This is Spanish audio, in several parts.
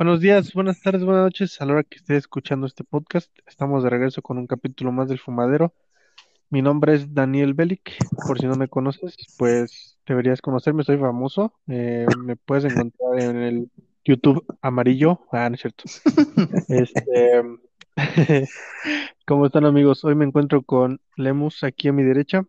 Buenos días, buenas tardes, buenas noches. A la hora que esté escuchando este podcast, estamos de regreso con un capítulo más del Fumadero. Mi nombre es Daniel Belic. Por si no me conoces, pues deberías conocerme. Soy famoso. Eh, me puedes encontrar en el YouTube amarillo. Ah, no es cierto. Este, ¿cómo están amigos? Hoy me encuentro con Lemus aquí a mi derecha.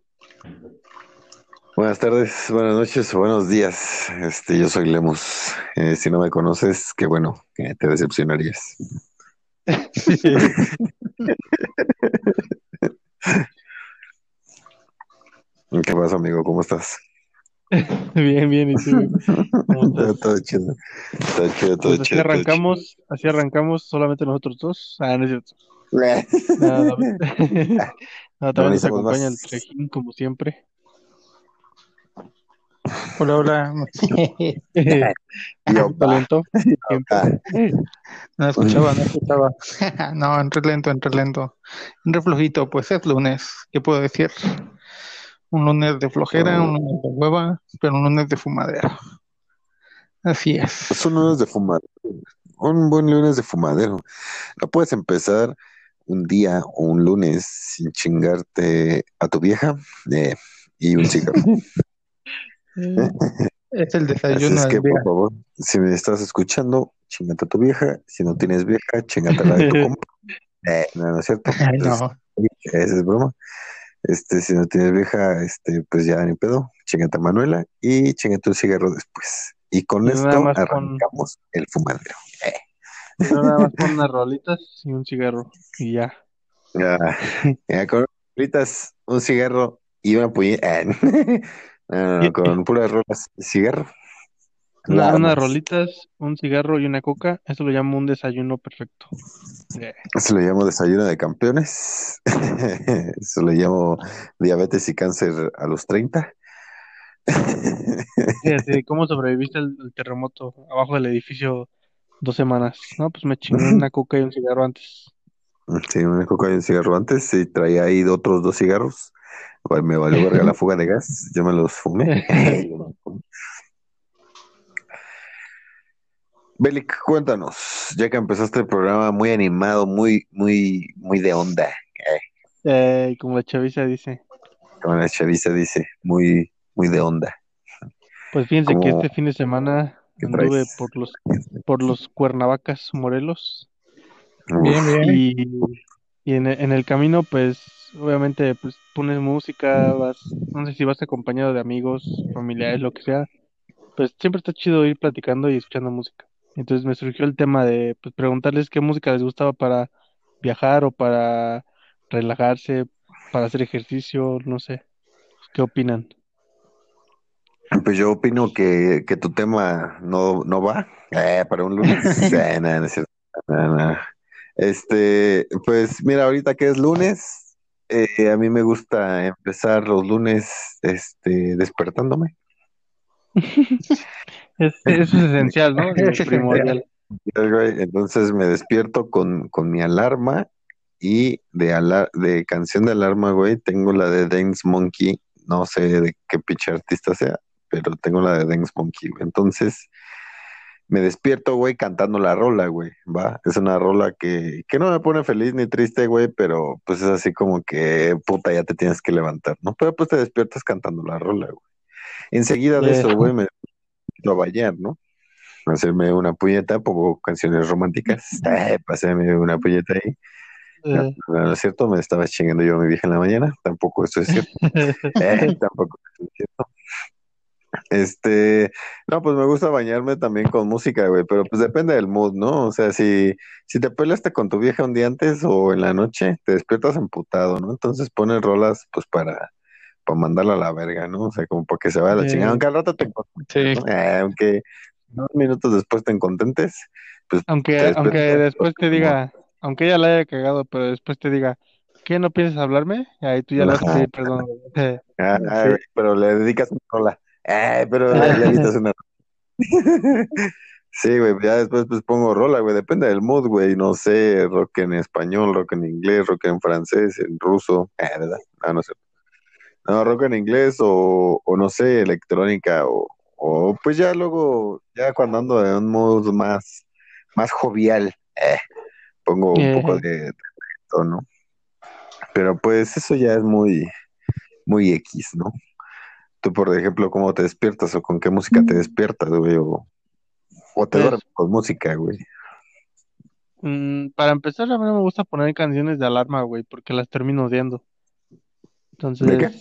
Buenas tardes, buenas noches, buenos días. Este, yo soy Lemus. Eh, si no me conoces, qué bueno, que te decepcionarías. ¿Qué pasa, amigo? ¿Cómo estás? Bien, bien, ¿y tú? ¿Cómo estás? Todo chido. Todo chido, todo Pues así chido. todo arrancamos, así arrancamos solamente nosotros dos. Ah, no es cierto. Nada, no, también nos acompaña el. Trejín, como siempre. Hola, hola. Yo. Ah, No escuchaba, no escuchaba. No, entre lento, entre lento. Entre flojito, pues es lunes. ¿Qué puedo decir? Un lunes de flojera, un lunes de hueva, pero un lunes de fumadera. Así es. Son lunes de fumadero. Un buen lunes de fumadero. No puedes empezar un día o un lunes sin chingarte a tu vieja eh, y un cigarro. Es el Así desayuno es que, del día. por favor, si me estás escuchando, chingate a tu vieja. Si no tienes vieja, chingate a la de tu compa. Eh, no, no es cierto. Ay, no. esa es broma. Este, si no tienes vieja, este, pues ya ni pedo. Chingate a Manuela y chingate un cigarro después. Y con Y esto con- arrancamos el fumadero. Pero nada más con unas rolitas y un cigarro. Y ya. Ah, ya, con ahoritas, un cigarro y una puñeta. No, no, con puras rolas y cigarro. Nada unas rolitas, un cigarro y una coca. Eso lo llamo un desayuno perfecto. Eh, Eso le llamo desayuno de campeones. Eso le llamo diabetes y cáncer a los 30. Fíjate, ¿cómo sobreviviste al, al terremoto abajo del edificio dos semanas? No, pues me chingué una coca y un cigarro antes. Sí, me coca y un cigarro antes y traía ahí otros dos cigarros. Me valió verga la fuga de gas. Yo me los fumé. Belic, cuéntanos, ya que empezaste el programa muy animado, muy, muy, muy de onda, Eh, como la chaviza dice. como la chaviza dice, muy, muy de onda. Pues fíjense que ¿Cómo- este fin de semana anduve traes? por los por los Cuernavacas, Morelos, Bien, bien. y, y en, en el camino, pues, obviamente, pues pones música, vas, no sé si vas acompañado de amigos, familiares, lo que sea, pues siempre está chido ir platicando y escuchando música. Entonces me surgió el tema de, pues, preguntarles qué música les gustaba para viajar o para relajarse, para hacer ejercicio, no sé, ¿qué opinan? Pues yo opino que, que tu tema no, no va eh, para un lunes. Eh. Este, pues mira, ahorita que es lunes, eh, a mí me gusta empezar los lunes este, despertándome. Es, eso es esencial, ¿no? Es primordial. Entonces me despierto con, con mi alarma y de, ala- de canción de alarma, güey, tengo la de Dance Monkey, no sé de qué pinche artista sea, pero tengo la de Dance Monkey. Entonces me despierto, güey, cantando la rola, güey, va. Es una rola que, que no me pone feliz ni triste, güey, pero pues es así como que, puta, ya te tienes que levantar, ¿no? Pero pues te despiertas cantando la rola, güey. Enseguida de eso, güey, me a bailar, ¿no? Hacerme una puñeta, pongo canciones románticas, eh, pasarme una puñeta ahí. No, Eh, no, no es cierto, me estaba chingando yo a mi vieja en la mañana, tampoco eso es cierto. Eh, tampoco eso es cierto. Este, no, pues me gusta bañarme también con música, güey, pero pues depende del mood, ¿no? O sea, si, si te peleaste con tu vieja un día antes o en la noche, te despiertas emputado, ¿no? Entonces pones rolas, pues para, para mandarla a la verga, ¿no? O sea, como para que se vaya a la Sí. chingada, aunque al rato te Sí. ¿no? Eh, aunque dos minutos después te encontentes, pues Aunque, te aunque después te diga, aunque ella la haya cagado, pero después te diga, ¿qué no piensas hablarme? Ahí tú ya le vas a pedir perdón. Eh, Ah, Sí. ay, güey, pero le dedicas una rola. Ay, pero le avientas una Sí, güey, ya después pues pongo rola, güey, depende del mood, güey, no sé, rock en español, rock en inglés, rock en francés, en ruso, eh, ¿verdad? No, no sé. No, rock en inglés o, o no sé, electrónica o, o pues ya luego, ya cuando ando en un mood más más jovial. Eh, pongo un poco Eh. de, de tono. Pero pues eso ya es muy, muy X, ¿no? Tú, por ejemplo, ¿cómo te despiertas o con qué música te despiertas, güey? O, o te Pues- duermes con música, güey. Mm, para empezar, a mí no me gusta poner canciones de alarma, güey, porque las termino odiando. Entonces, ¿De qué?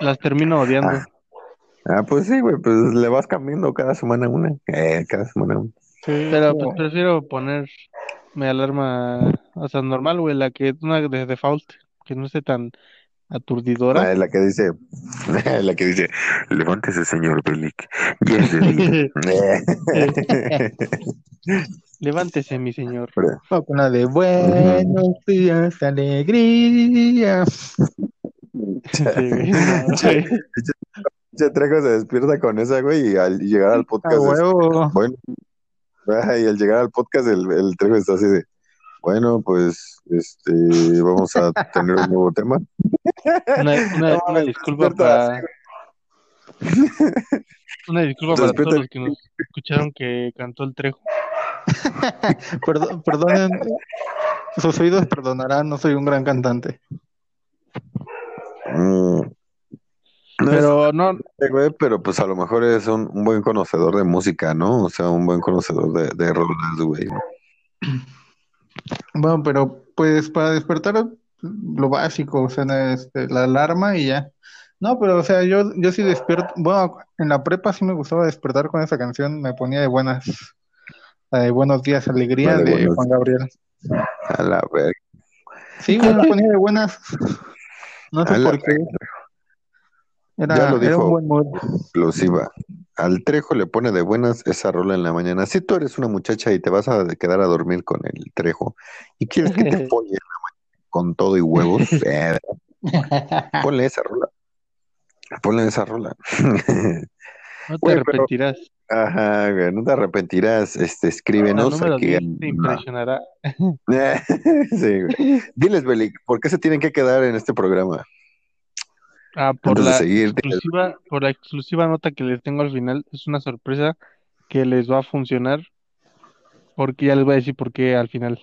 las termino odiando. Ah. Ah, pues sí, güey, pues le vas cambiando cada semana una. Eh, cada semana una. Sí, Pero pues prefiero poner mi alarma, o sea, normal, güey, la que una de default, que no esté tan aturdidora. Ah, es la que dice, la que dice, levántese, señor Belic, ya es de día. Levántese, mi señor. o con la de buenos días, alegría. No. Che Trejo se despierta con esa, güey, y al llegar al podcast, es, bueno, y al llegar al podcast, el, el Trejo está así de, bueno, pues, este, vamos a tener un nuevo tema. Una, una, No, una me disculpa para una disculpa para Despierta. todos los que nos escucharon que cantó el Trejo. Perdón, perdonen, sus oídos perdonarán, no soy un gran cantante. Mm, no es Pero no, pero pues a lo mejor es un, un buen conocedor de música, ¿no? O sea, un buen conocedor de, de rolas, güey. Bueno, pero pues para despertar lo básico, o sea, este, la alarma y ya. No, pero o sea, yo, yo sí despierto, bueno, en la prepa sí me gustaba despertar con esa canción, me ponía de buenas, de Buenos días, alegría de Juan Gabriel. A la verga. Sí, me ponía de buenas. No sé por qué. Era, Ya lo era un buen mood. Explosiva. Al Trejo le pone de buenas esa rola en la mañana. Si tú eres una muchacha y te vas a quedar a dormir con el Trejo y quieres que te folle en la mañana con todo y huevos, eh, ponle esa rola. Ponle esa rola. no te pero- arrepentirás. Ajá, güey, no te arrepentirás. Este, escríbenos número aquí. 10 en- te impresionará. sí, güey. Diles, Belic, ¿por qué se tienen que quedar en este programa? Ah, por Antes la seguir, exclusiva, por la exclusiva nota que les tengo al final, es una sorpresa que les va a funcionar, porque ya les voy a decir por qué al final.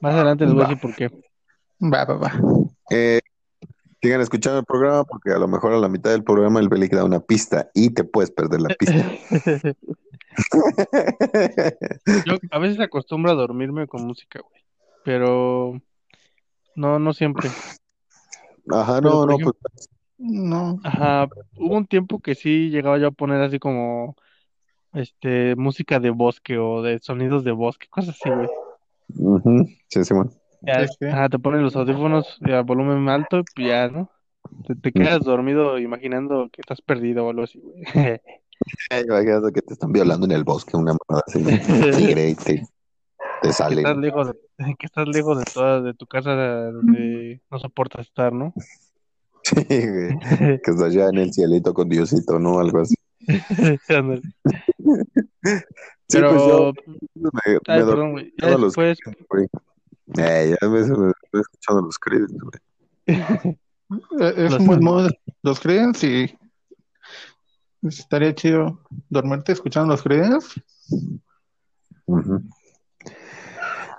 Más adelante les voy a decir por qué. Va, va, va. Eh, sigan escuchando el programa porque a lo mejor a la mitad del programa el Belic da una pista y te puedes perder la pista. Yo a veces acostumbro a dormirme con música, güey, pero no, no siempre. Ajá, Pero, no, no, ejemplo- pues No. Ajá, hubo un tiempo que sí llegaba yo a poner así como, este, música de bosque o de sonidos de bosque, cosas así, güey. ujú, sí, sí, bueno. Ya, Sí, sí. ajá, te ponen los audífonos a volumen alto y pues ya, ¿no? Te, te quedas dormido imaginando que estás perdido o algo así, güey. Ay, imagínate que te están violando en el bosque, una mamada así de tigre y te, Que estás lejos de, que estás lejos de toda, de tu casa donde no soportas estar, ¿no? Sí, güey, que estás allá en el cielito con Diosito, ¿no? Algo así. Sí, Pero, pues yo me, me ay, dormí perdón, güey. Ya escuchando los después, Creedence, güey. Eh, ya me, me estoy escuchando los Creedence, güey. Es Los- un buen. Los Creedence y estaría chido dormirte escuchando los Creedence. Ujú.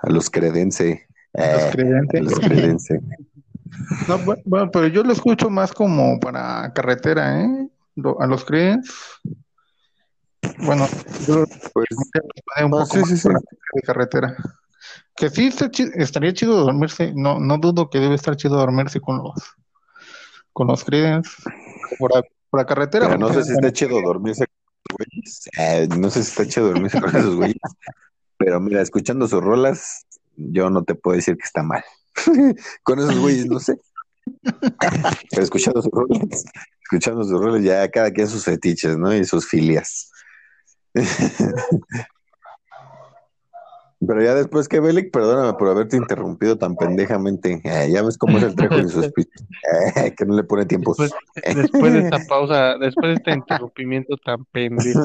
A los Credense. Los Eh, a los Credense. No, bu- bueno, pero yo lo escucho más como para carretera, ¿eh? A los Creedence. Bueno, yo Pues, los un poco sí, más sí, sí. de carretera. Que sí está chi- estaría chido dormirse. No, no dudo que debe estar chido dormirse con los con los Creedence. Por la, por la carretera. pero no sé si está chido dormirse con esos güeyes. Eh, no sé si está chido dormirse con esos güeyes. Pero mira, escuchando sus rolas, yo no te puedo decir que está mal. con esos güeyes, no sé. Pero escuchando sus rolas, escuchando sus rolas, ya cada quien sus fetiches, ¿no? Y sus filias. Pero ya después que Belic, perdóname por haberte interrumpido tan pendejamente. Eh, ya ves cómo es el trejo speech. Eh, que no le pone tiempos. después, después de esta pausa, después de este interrumpimiento tan pendejo,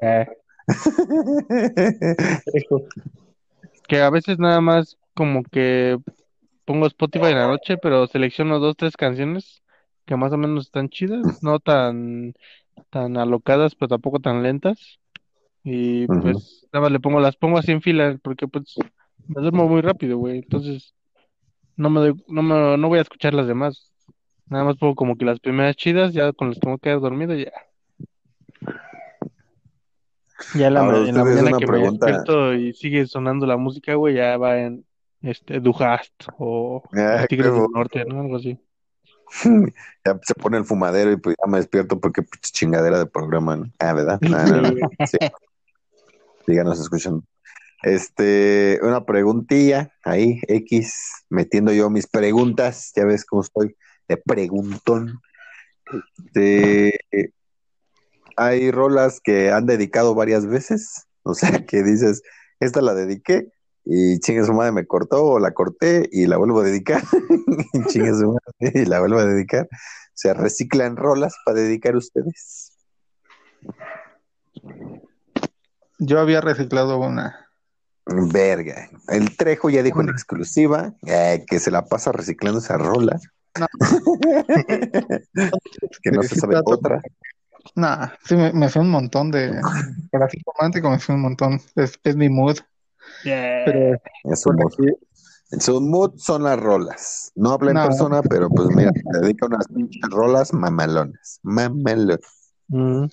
eh, que a veces nada más como que pongo Spotify en la noche, pero selecciono dos, tres canciones que más o menos están chidas, no tan, tan alocadas, pero tampoco tan lentas. Y pues nada más le pongo, las pongo así en fila porque pues me duermo muy rápido, güey. Entonces no me doy- no me, no voy a escuchar las demás. Nada más pongo como que las primeras chidas, ya con las que me quedar dormido, ya. Ya la, Ahora en la ustedes mañana una que me despierto y sigue sonando la música, güey, ya va en este Dujast o Ah, Tigres del. Norte, ¿no? Algo así. Ya se pone el fumadero y pues ya me despierto porque chingadera de programa, ¿no? Ah, ¿verdad? No, no, no. Sí. Síganos escuchando. Este, una preguntilla ahí, X, metiendo yo mis preguntas, ya ves cómo estoy, de preguntón. Este, hay rolas que han dedicado varias veces, o sea, que dices, esta la dediqué y chingue su madre me cortó o la corté y la vuelvo a dedicar, y chingue su madre y la vuelvo a dedicar. Se reciclan rolas para dedicar ustedes. Yo había reciclado una. Verga. El Trejo ya dijo en exclusiva eh, que se la pasa reciclando esa rola. No. que no se sabe otra. Nah, sí, me, me hacía un montón de. Para así romántico me hacía un montón. Es, es mi mood. Pero Es un mood. Su mood son las rolas. No habla en No. persona, pero pues mira, te dedica unas pinches rolas mamalonas. Mamalonas. Mm.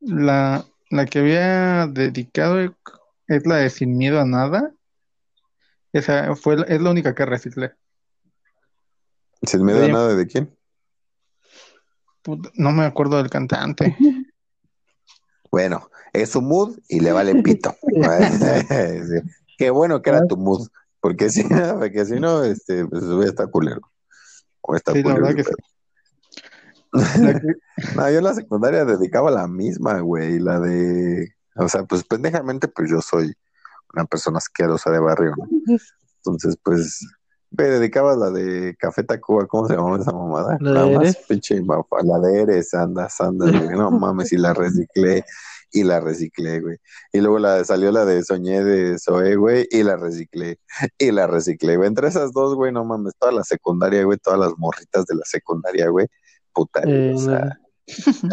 la, la que había dedicado es la de Sin Miedo a Nada. Esa fue, la- es la única que reciclé. Sin miedo a nada de quién. No me acuerdo del cantante. Bueno, es su mood y le vale pito. Qué bueno que era tu mood. Porque si, porque si no, este, pues voy a estar culero. A estar Sí, la culero. verdad que pero- sí. La que- No, yo en la secundaria dedicaba la misma, güey, la de, o sea, pues pendejamente, pues yo soy una persona asquerosa de barrio, ¿no? Entonces, pues, me dedicaba la de Café Tacuba, ¿cómo se llamaba esa mamada? ¿La de Nada más, pinche mafa, la de Eres, andas, andas, güey, no mames, y la reciclé, y la reciclé, güey. Y luego la salió la de Soñé de Zoé, güey, y la reciclé, y la reciclé, güey. Entre esas dos, güey, no mames, toda la secundaria, güey, todas las morritas de la secundaria, güey, puta, Eh, o sea,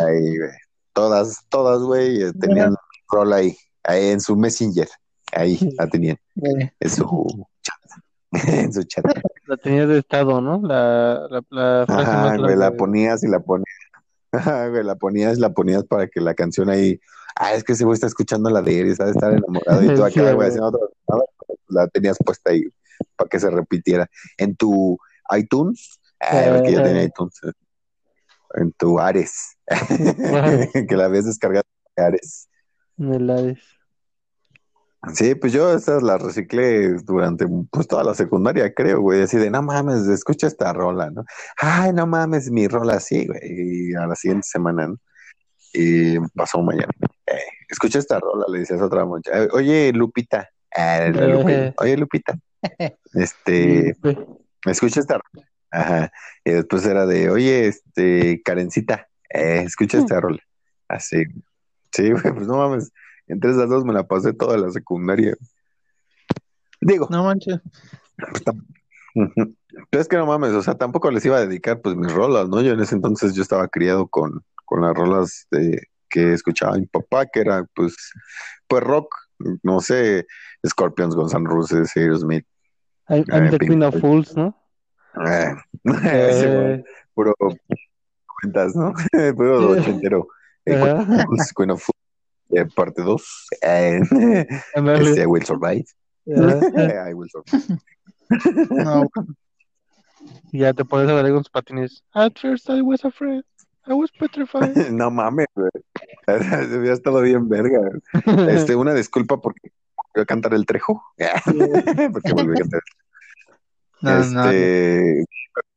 Ahí, güey. Todas, todas, güey, eh, tenían rol ahí, ahí en su Messenger. Ahí la tenían, eh, en su. en su chat. La tenías de estado, ¿no? La, la, la frase Ajá, más güey, larga la de- ponías y la ponías. Ajá, güey, la ponías, la ponías para que la canción ahí. Ah, es que ese güey está escuchando la de Eres, ha de estar enamorado. Y tú Sí, acá, güey, güey. haciendo otra. nada, La tenías puesta ahí para que se repitiera. En tu iTunes, ah, porque yo tenía Eh. iTunes. eh, En tu Ares, que la habías descargado de Ares. de la de- Sí, pues yo esas las reciclé durante pues toda la secundaria, creo, güey, así de, no mames, escucha esta rola, ¿no? Ay, no mames, mi rola sí, güey, y a la siguiente semana, ¿no? Y pasó mañana, eh, escucha esta rola, le decías a otra muchacha, "Eh, oye, Lupita, eh, oye, Lupita, este, escucha esta rola, ajá, y después era de, oye, este, Karencita, eh, escucha esta rola, así, sí, güey, pues no mames, entre esas dos me la pasé toda la secundaria. Digo, no manches. pues. Pero es que no mames, o sea, tampoco les iba a dedicar pues mis rolas, ¿no? Yo en ese entonces yo estaba criado con, con las rolas de, que escuchaba mi papá, que era pues, pues rock, no sé, Scorpions, Guns N' Roses, Aerosmith, I'm, I'm Eh, the Pink Queen of. Fools, ¿no? eh, sí, Eh, puro cuentas, ¿no? Puro ochentero. Eh, Queen of Fools, eh, parte 2. Eh, este, I Will Survive. I Will Survive. No, ya te pones a bailar con tus patines. At first I was afraid. I was petrified. No mames, güey. Hubiera estado bien verga. Este, una disculpa porque volvió a cantar el trejo. porque volvió a cantar. no, no, este,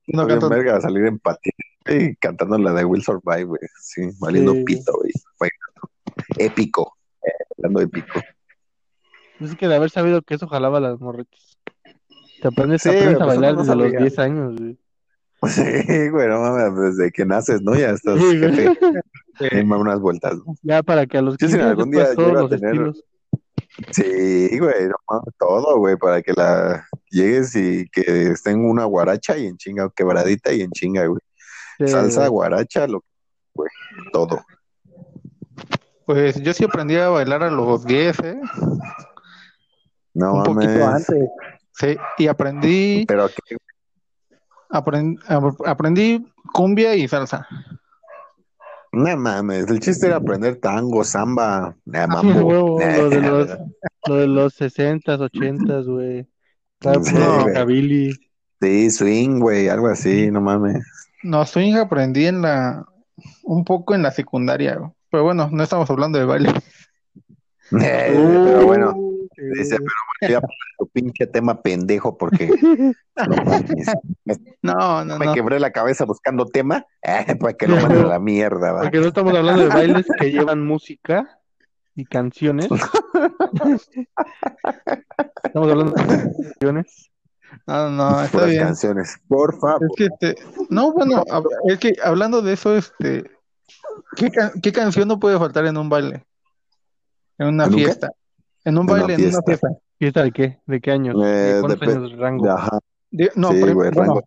no bien canto- verga salir en patín y cantando la de Will Survive, güey. Sí, valiendo Sí. pito, güey. Épico. Eh, hablando épico. Es que de haber sabido que eso jalaba las morritas. Te aprendes, Sí, aprendes a pues, bailar desde los sabía. 10 años, güey. Sí, güey, no mames, desde que naces, ¿no? Ya estás Sí, jefe. Eh, unas vueltas, ¿no? Ya para que a los Yo si 15 años algún día todos los tener- estilos. Sí, güey, no mames, todo, güey, para que la llegues y que esté en una guaracha y en chinga, quebradita y en chinga, güey. Sí, Salsa, güey. guaracha, lo güey, todo. Pues yo sí aprendí a bailar a los 10, ¿eh? No Un poquito mames. antes. Sí, y aprendí, Pero qué aprend- ap- aprendí cumbia y salsa. No mames, el chiste era aprender tango, samba, eh, Ah, mambo. huevo, lo de los, lo de los 60s, 80s, güey. Sí. Sí, swing, güey, algo así, no mames. No, swing aprendí en la, un poco en la secundaria, güey. Pero bueno, no estamos hablando de baile. Eh, pero bueno, Uh, dice, pero bueno, ya tu pinche tema pendejo porque no No, no, me no. quebré la cabeza buscando tema eh, para que lo manden a la mierda, va. Porque no estamos hablando de bailes que llevan música y canciones. Estamos hablando de canciones. No, no, está Puras bien. canciones, por favor. Es que este, no, bueno, hab- es que hablando de eso, este, ¿qué, ca- qué canción no puede faltar en un baile? En una ¿En un qué? fiesta. En un En una baile, en una fiesta. fiesta. ¿Fiesta de qué? ¿De qué años? Eh, ¿De cuántos depe- años de rango? Ajá, De- no, sí, güey, bueno, rango,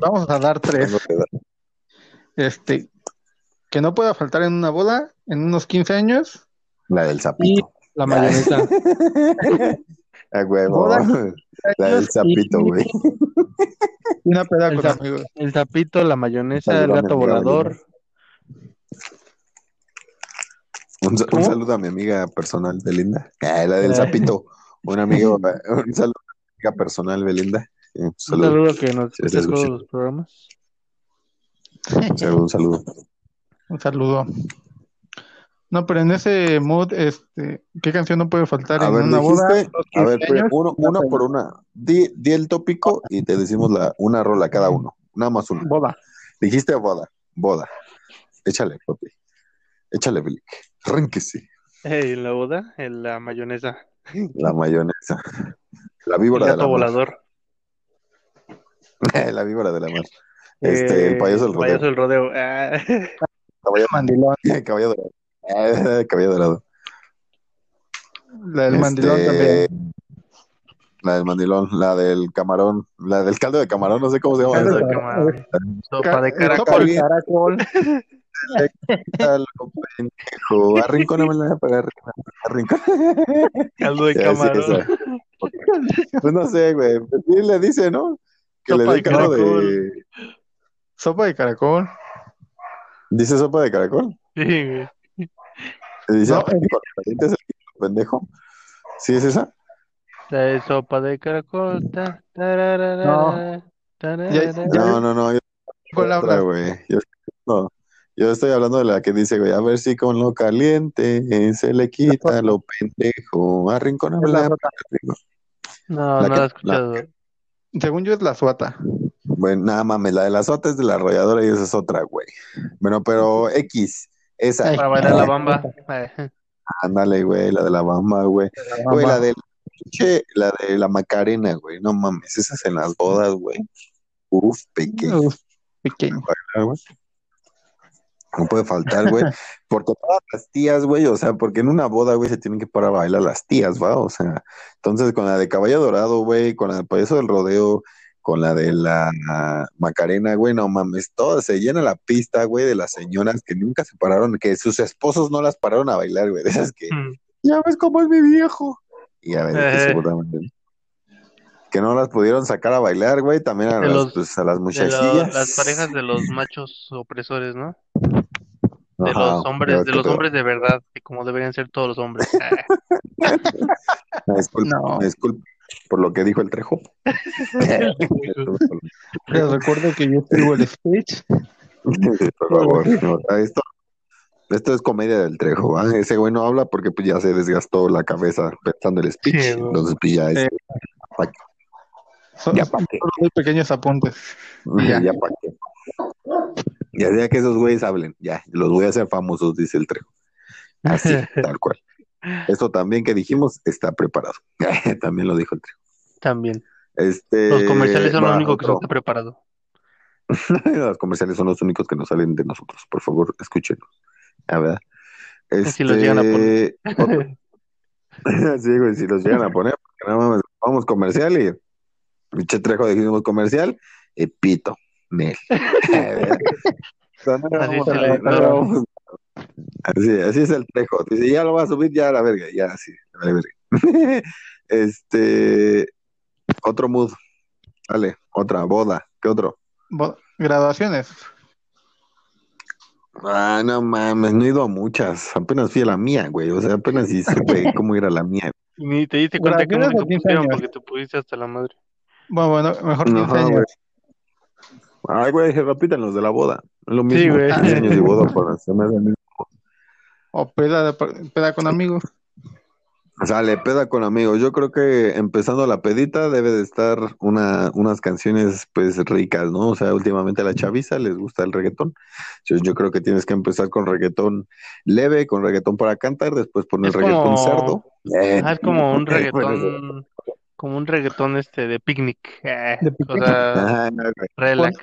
vamos a dar tres. Este, que no pueda faltar en una boda, en unos 15 años. La del sapito. La mayonesa. A huevo. Boda, La del sapito, y- güey. y una peda El amigos. El sapito, la mayonesa, el gato volador. Un, un saludo a mi amiga personal, Belinda. Ah, la del Eh. sapito. Un amigo, un saludo a mi amiga personal, Belinda. Eh, Un Un saludo, saludo que nos escucha todos los programas. un saludo, un saludo. Un saludo. No, pero en ese mood, este, ¿qué canción no puede faltar A en ver, una boda? dijiste, a ver, 15 pero años? uno, una por una. Di, di el tópico y te decimos la, una rola cada uno. Nada más una. Boda. Dijiste boda, boda. Échale, papi. Échale, Belic. Arránquese. Eh, en la boda, en la mayonesa. La mayonesa. La El víbora de gato la mar. volador. La víbora de la mar. Este, el Eh, payaso del rodeo. payaso del rodeo. Ah, Caballo, Mandilón. caballo dorado. Eh, Caballo dorado. La del mandilón Este, también. La del mandilón, la del camarón, la del caldo de camarón, no sé cómo se llama caldo esa. de camarón. Sopa de Ca- caracol. sopa de caracol. Caldo, pendejo. Arrincónamela para arrincón. Caldo de camarón. Pues no sé, güey. Pues sí le dice, ¿no? Que Sopa le de dé caldo de. Sopa de caracol. ¿Dice sopa de caracol? Sí, güey. ¿Le dice No, con los dientes el pendejo? ¿Sí es esa? La de sopa de caracol. ta, tararara, No. tararara. Ya- ya- No, no, no. Yo, ¿Cuál otra, hablas? güey. Yo, no. Yo estoy hablando de la que dice, güey, a ver si con lo caliente se le quita lo pendejo. Arrincónamela. Es la otra. No, La no que- la he escuchado. Según yo es la suata. Bueno, nada mames, la de la sota es de la arrolladora y esa es otra, güey. Bueno, pero X, esa. Para bailar la bamba. Eh, Ándale, güey, la de la bamba, güey. Güey, la de pinche, la de la Macarena, güey. No mames, esas en las bodas, güey. Uf, pequeño, Uf, pequeño. güey. No puede faltar, güey. Porque todas las tías, güey, o sea, porque en una boda, güey, se tienen que parar a bailar las tías, ¿va? O sea, entonces con la de Caballo Dorado, güey, con la del payaso del rodeo, con la de la Macarena, güey, no mames, todas se llena la pista, güey, de las señoras que nunca se pararon, que sus esposos no las pararon a bailar, güey, de esas que, mm. ya ves cómo es mi viejo. Y a ver, que Eh. seguramente. Que no las pudieron sacar a bailar, güey, también a, De las, los- pues, a las De muchachillas. lo- las parejas de los machos opresores, ¿no? De Ajá, los hombres, de los hombres de verdad, que como deberían ser todos los hombres. Ah, Me disculpo, No. me disculpo por lo que dijo el Trejo. Les recuerdo que yo escribo el speech. por favor, no, esto, esto es comedia del Trejo, ¿va? Ese güey no habla porque pues, ya se desgastó la cabeza pensando el speech. Sí, entonces, pues ya es. Eh, Son, Ya son muy pequeños apuntes. Ya, ya. qué. Ya sea que esos güeyes hablen, ya, los voy a hacer famosos, dice el Trejo. Así, tal cual. Esto también que dijimos está preparado. también lo dijo el Trejo. También. Este, Los comerciales son lo va, único que no está preparado. Los comerciales son los únicos que nos salen de nosotros. Por favor, escúchenos. A ver. Si los llegan a poner. Este, sí, güey, si los llegan a poner, porque no mames, vamos comercial y pinche trejo dijimos comercial y pito. Nel. No, no, Así no. Así, así es el trejo. Dice, ya lo va a subir, ya a la verga, ya, sí, a la verga. este, otro mood. Dale, otra, boda. ¿Qué otro? Bo- Graduaciones. Ah, no mames, no he ido a muchas. Apenas fui a la mía, güey. O sea, apenas sí supe cómo ir a la mía. Ni te diste cuenta que no te a 15 pusieron años. porque te pusiste hasta la madre. Bueno, bueno, mejor 15 Ajá, años. güey. Ay, güey, se repiten los de la boda. Es lo mismo. Sí, güey. 15 años de boda para se me mí. O peda, peda con amigos. Sale, peda con amigos. Yo creo que empezando la pedita debe de estar una, unas canciones pues ricas, ¿no? O sea, últimamente a la chaviza les gusta el reggaetón. Entonces yo creo que tienes que empezar con reggaetón leve, con reggaetón para cantar, después poner Es reggaetón como- cerdo. Eh, Ah, es como un reggaetón, como un reggaetón este de picnic. eh, De o picnic. sea, Ajá, güey. relax.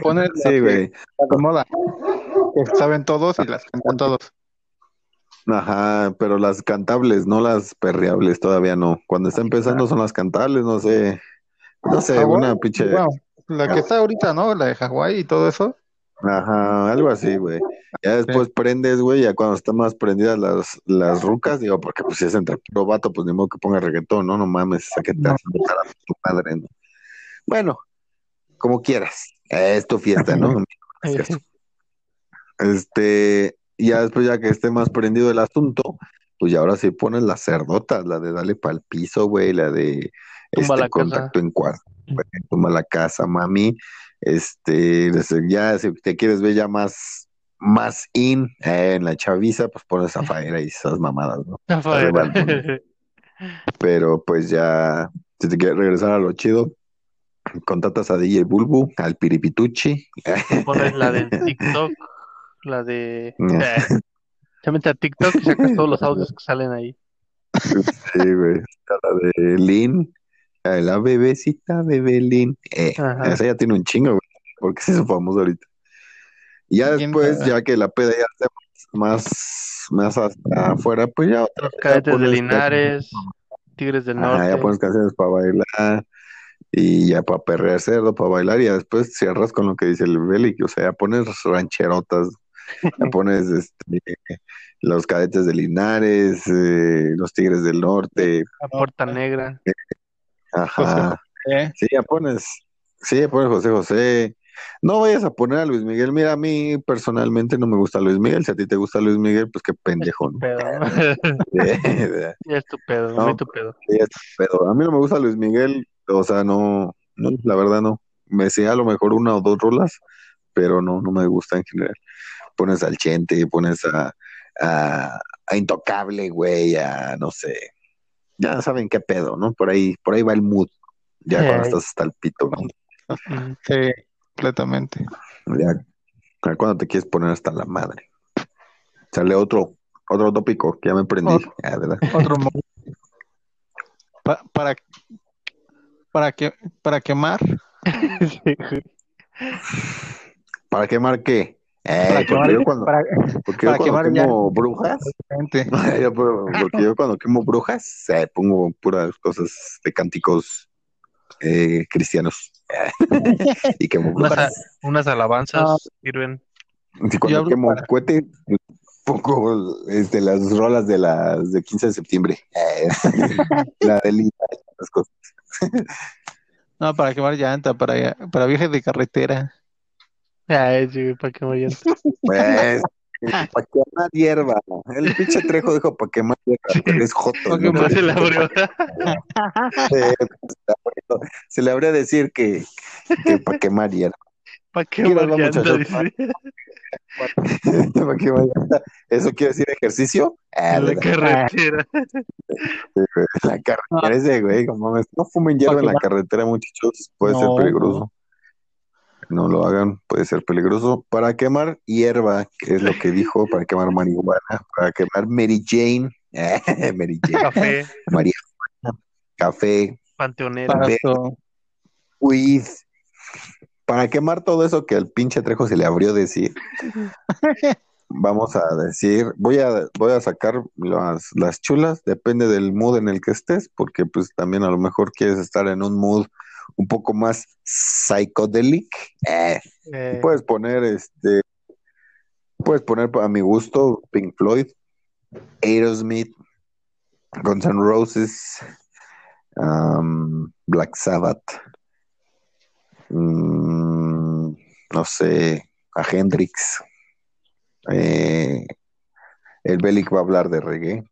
Pones las Sí, güey. de moda. Que saben todos y las cantan todos. Ajá, pero las cantables, no las perreables, todavía no. Cuando está empezando son las cantables, no sé. No sé, una pinche. Bueno, la que está ahorita, ¿no? La de Hawái y todo eso. Ajá, algo así, güey. Ya después prendes, güey, ya cuando están más prendidas las, las rucas, digo, porque pues si es entre puro vato, pues ni modo que ponga reggaetón, ¿no? No mames, a que te vas a tu madre, ¿no? Bueno, como quieras. Es tu fiesta, ¿no? Cierto. Este, ya después, ya que esté más prendido el asunto, pues ya ahora sí pones las cerdotas, la de dale pa'l piso, güey, la de Tumba este la casa. contacto en cuarto, tumba la casa, mami. Este, ya si te quieres ver ya más, más in eh, en la chaviza, pues pones Zafaera y esas mamadas, ¿no? Pero pues ya, si te quieres regresar a lo chido, contratas a DJ Bulbu, al Piripituchi, Pones la de TikTok, la de... Mm. eh, te metes a TikTok y sacas todos los audios que salen ahí. Sí, güey. La de Lynn. La bebecita bebé Lynn. Eh, esa ya tiene un chingo, güey. Porque se hizo famoso ahorita. Y ya ¿Quién después, ya que la peda ya esté más, más hasta afuera, pues ya otra. Cadetes de Linares, Tigres del Ajá, ya Norte. pones canciones para bailar. Y ya para perrear cerdo, para bailar. Y ya después cierras con lo que dice el Belic. O sea, ya pones rancherotas. Ya pones este, los cadetes de Linares, eh, los Tigres del Norte. La Puerta Negra. Ajá. ¿eh? Sí, ya pones, sí, ya pones José José. No vayas a poner a Luis Miguel. Mira, a mí personalmente no me gusta Luis Miguel. Si a ti te gusta Luis Miguel, pues qué pendejo, ¿no? Pedo. Sí, Ya es tu pedo, muy tu pedo. A mí no me gusta Luis Miguel. O sea, no, no, la verdad no. Me sé a lo mejor una o dos rolas, pero no, no me gusta en general. Pones al Chente, pones a, a, a Intocable, güey, a no sé. Ya saben qué pedo, ¿no? Por ahí, por ahí va el mood. Ya cuando estás hasta el pito, ¿no? Sí, completamente. Ya, ya cuando te quieres poner hasta la madre. Sale otro, otro tópico que ya me prendí. Otro. Ah, ¿verdad? Otro mo- Pa- para para que para quemar Sí. ¿Para quemar qué? Eh, para porque quemar yo cuando, para, porque para yo cuando quemar ya. quemo brujas, yo, porque yo cuando quemo brujas, eh, pongo puras cosas de cánticos eh, cristianos. y quemo brujas. unas alabanzas Ah. sirven. Y cuando quemo para- cohete, pongo este, las rolas de las de 15 de septiembre. Eh, la de Lina, las cosas. No, para quemar llanta, para para viajes de carretera. Ay, sí, para que vayan. Pues, para quemar hierba. El pinche trejo dijo para quemar hierba, pero es joto. Se la abrió. Eh, Se le habría decir que, que para quemar hierba. ¿Para quemar hierba. ¿Eso quiere decir ejercicio? Ah, En la carretera. La carretera ese, güey, no fumen hierba en la quemar. carretera, muchachos, puede ser peligroso. No lo hagan, puede ser peligroso. Para quemar hierba, que es lo que dijo, para quemar marihuana, para quemar Mary Jane, Mary Jane, Café, María café, panteonera. Weed, para quemar todo eso que al pinche Trejo se le abrió decir. Vamos a decir, voy a, voy a sacar las, las chulas, depende del mood en el que estés, porque pues también a lo mejor quieres estar en un mood un poco más psychedelic. Eh, Eh, puedes poner este Puedes poner a mi gusto Pink Floyd, Aerosmith, Guns N' Roses, um, Black Sabbath, mm, no sé, a Hendrix. Eh, el Bellic va a hablar de reggae.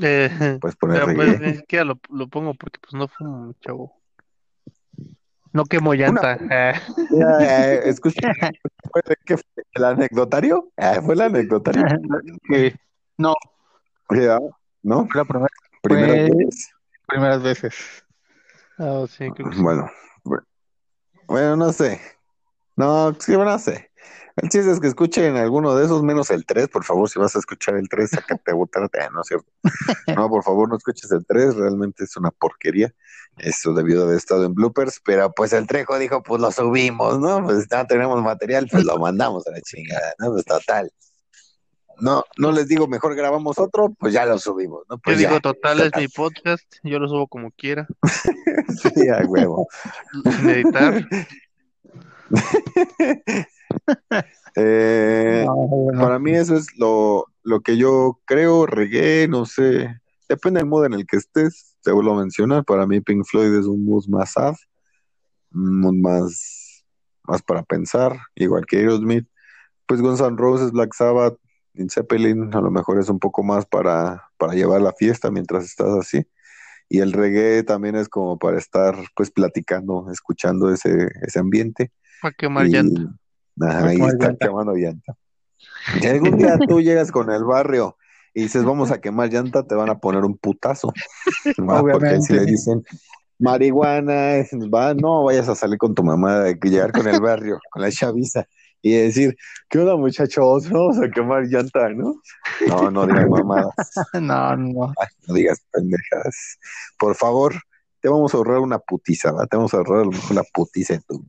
Eh, Puedes poner pero, pues, reggae. ni siquiera lo, lo pongo porque pues no fumo, chavo. No quemo llanta. Ya, eh, escucha, ¿fue de qué fue? ¿El anecdotario? Ah, ¿Fue el anecdotario? No, ¿No? la primera- Primera Fue- vez. primeras veces. ah, sí, que. Bueno, bu- bueno, no sé. No, sí, no sé. El chiste es que escuchen alguno de esos, menos el 3, por favor, si vas a escuchar el 3, sácate a botar, eh, no es cierto. No, por favor, no escuches el 3, realmente es una porquería. Eso debió de haber estado en bloopers, pero pues el Trejo dijo, pues lo subimos, ¿no? Pues ya tenemos material, pues lo mandamos a la chingada, ¿no? Pues total. No, no les digo, mejor grabamos otro, pues ya lo subimos, ¿no? Yo Pues digo, ya, total, es mi podcast. Yo lo subo como quiera. sí, a huevo. Sin editar. Eh, No, bueno. Para mí eso es lo, lo que yo creo, reggae, no sé, depende del mood en el que estés, te vuelvo a mencionar, para mí Pink Floyd es un mood más sad, un mood más, más para pensar, igual que Aerosmith, pues Guns N' Roses, Black Sabbath, Zeppelin, a lo mejor es un poco más para, para llevar la fiesta mientras estás así, y el reggae también es como para estar pues platicando, escuchando ese, ese ambiente. Para quemar Y- llanta. Ajá, ahí quemar está llanta. quemando llanta. Si algún día tú llegas con el barrio y dices vamos a quemar llanta, te van a poner un putazo. Porque si le dicen marihuana, va, no vayas a salir con tu mamá, de que llegar con el barrio, con la chaviza y decir, ¿qué onda muchachos? Vamos a quemar llanta, ¿no? No, no digas mamadas, No, no. Ay, no digas pendejadas. Por favor, te vamos a ahorrar una putiza, ¿va? Te vamos a ahorrar a lo mejor la putiza en tu.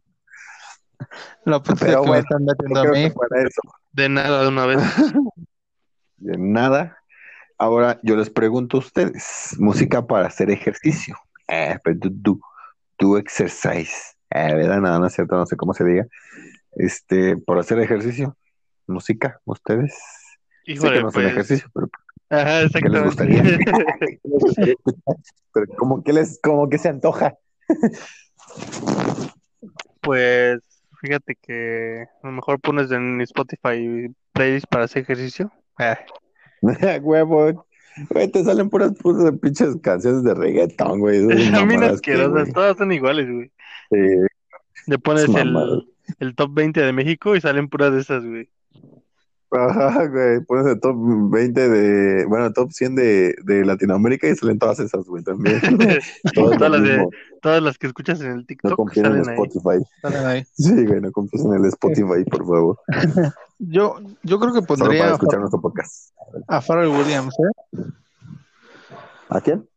La putiza Pero que bueno, me están No metiendo a creo mí. De nada, de una vez. De nada. Ahora yo les pregunto a ustedes, música para hacer ejercicio. Eh, pero do, do, do exercise. Eh, ¿verdad? No, no es cierto, no sé cómo se diga. Este, para hacer ejercicio, música, ustedes. sé que Híjole, no hacen pues. ejercicio, pero Ajá, ¿qué les gustaría? exactamente. ¿qué les gustaría escuchar? Pero como que les, como que se antoja. Pues fíjate que a lo mejor pones en Spotify playlist para hacer ejercicio. Ah, Huevo. Güey, te salen puras, puras pinches canciones de reggaetón, güey. a mí asquerosas, todas son iguales, güey. eh, Le pones el top 20 de México y salen puras de esas, güey. Ajá, güey, pones el top 20 de, bueno, top 100 de, de Latinoamérica y salen todas esas, güey, también. Todas las de, todas las que escuchas en el No TikTok confíen en salen ahí. Spotify. Salen ahí. Sí, güey, no confíen en el Spotify, por favor. Yo, yo creo que Solo para pondría a, escuchar nuestro podcast. a Pharrell Williams, ¿eh? ¿A quién?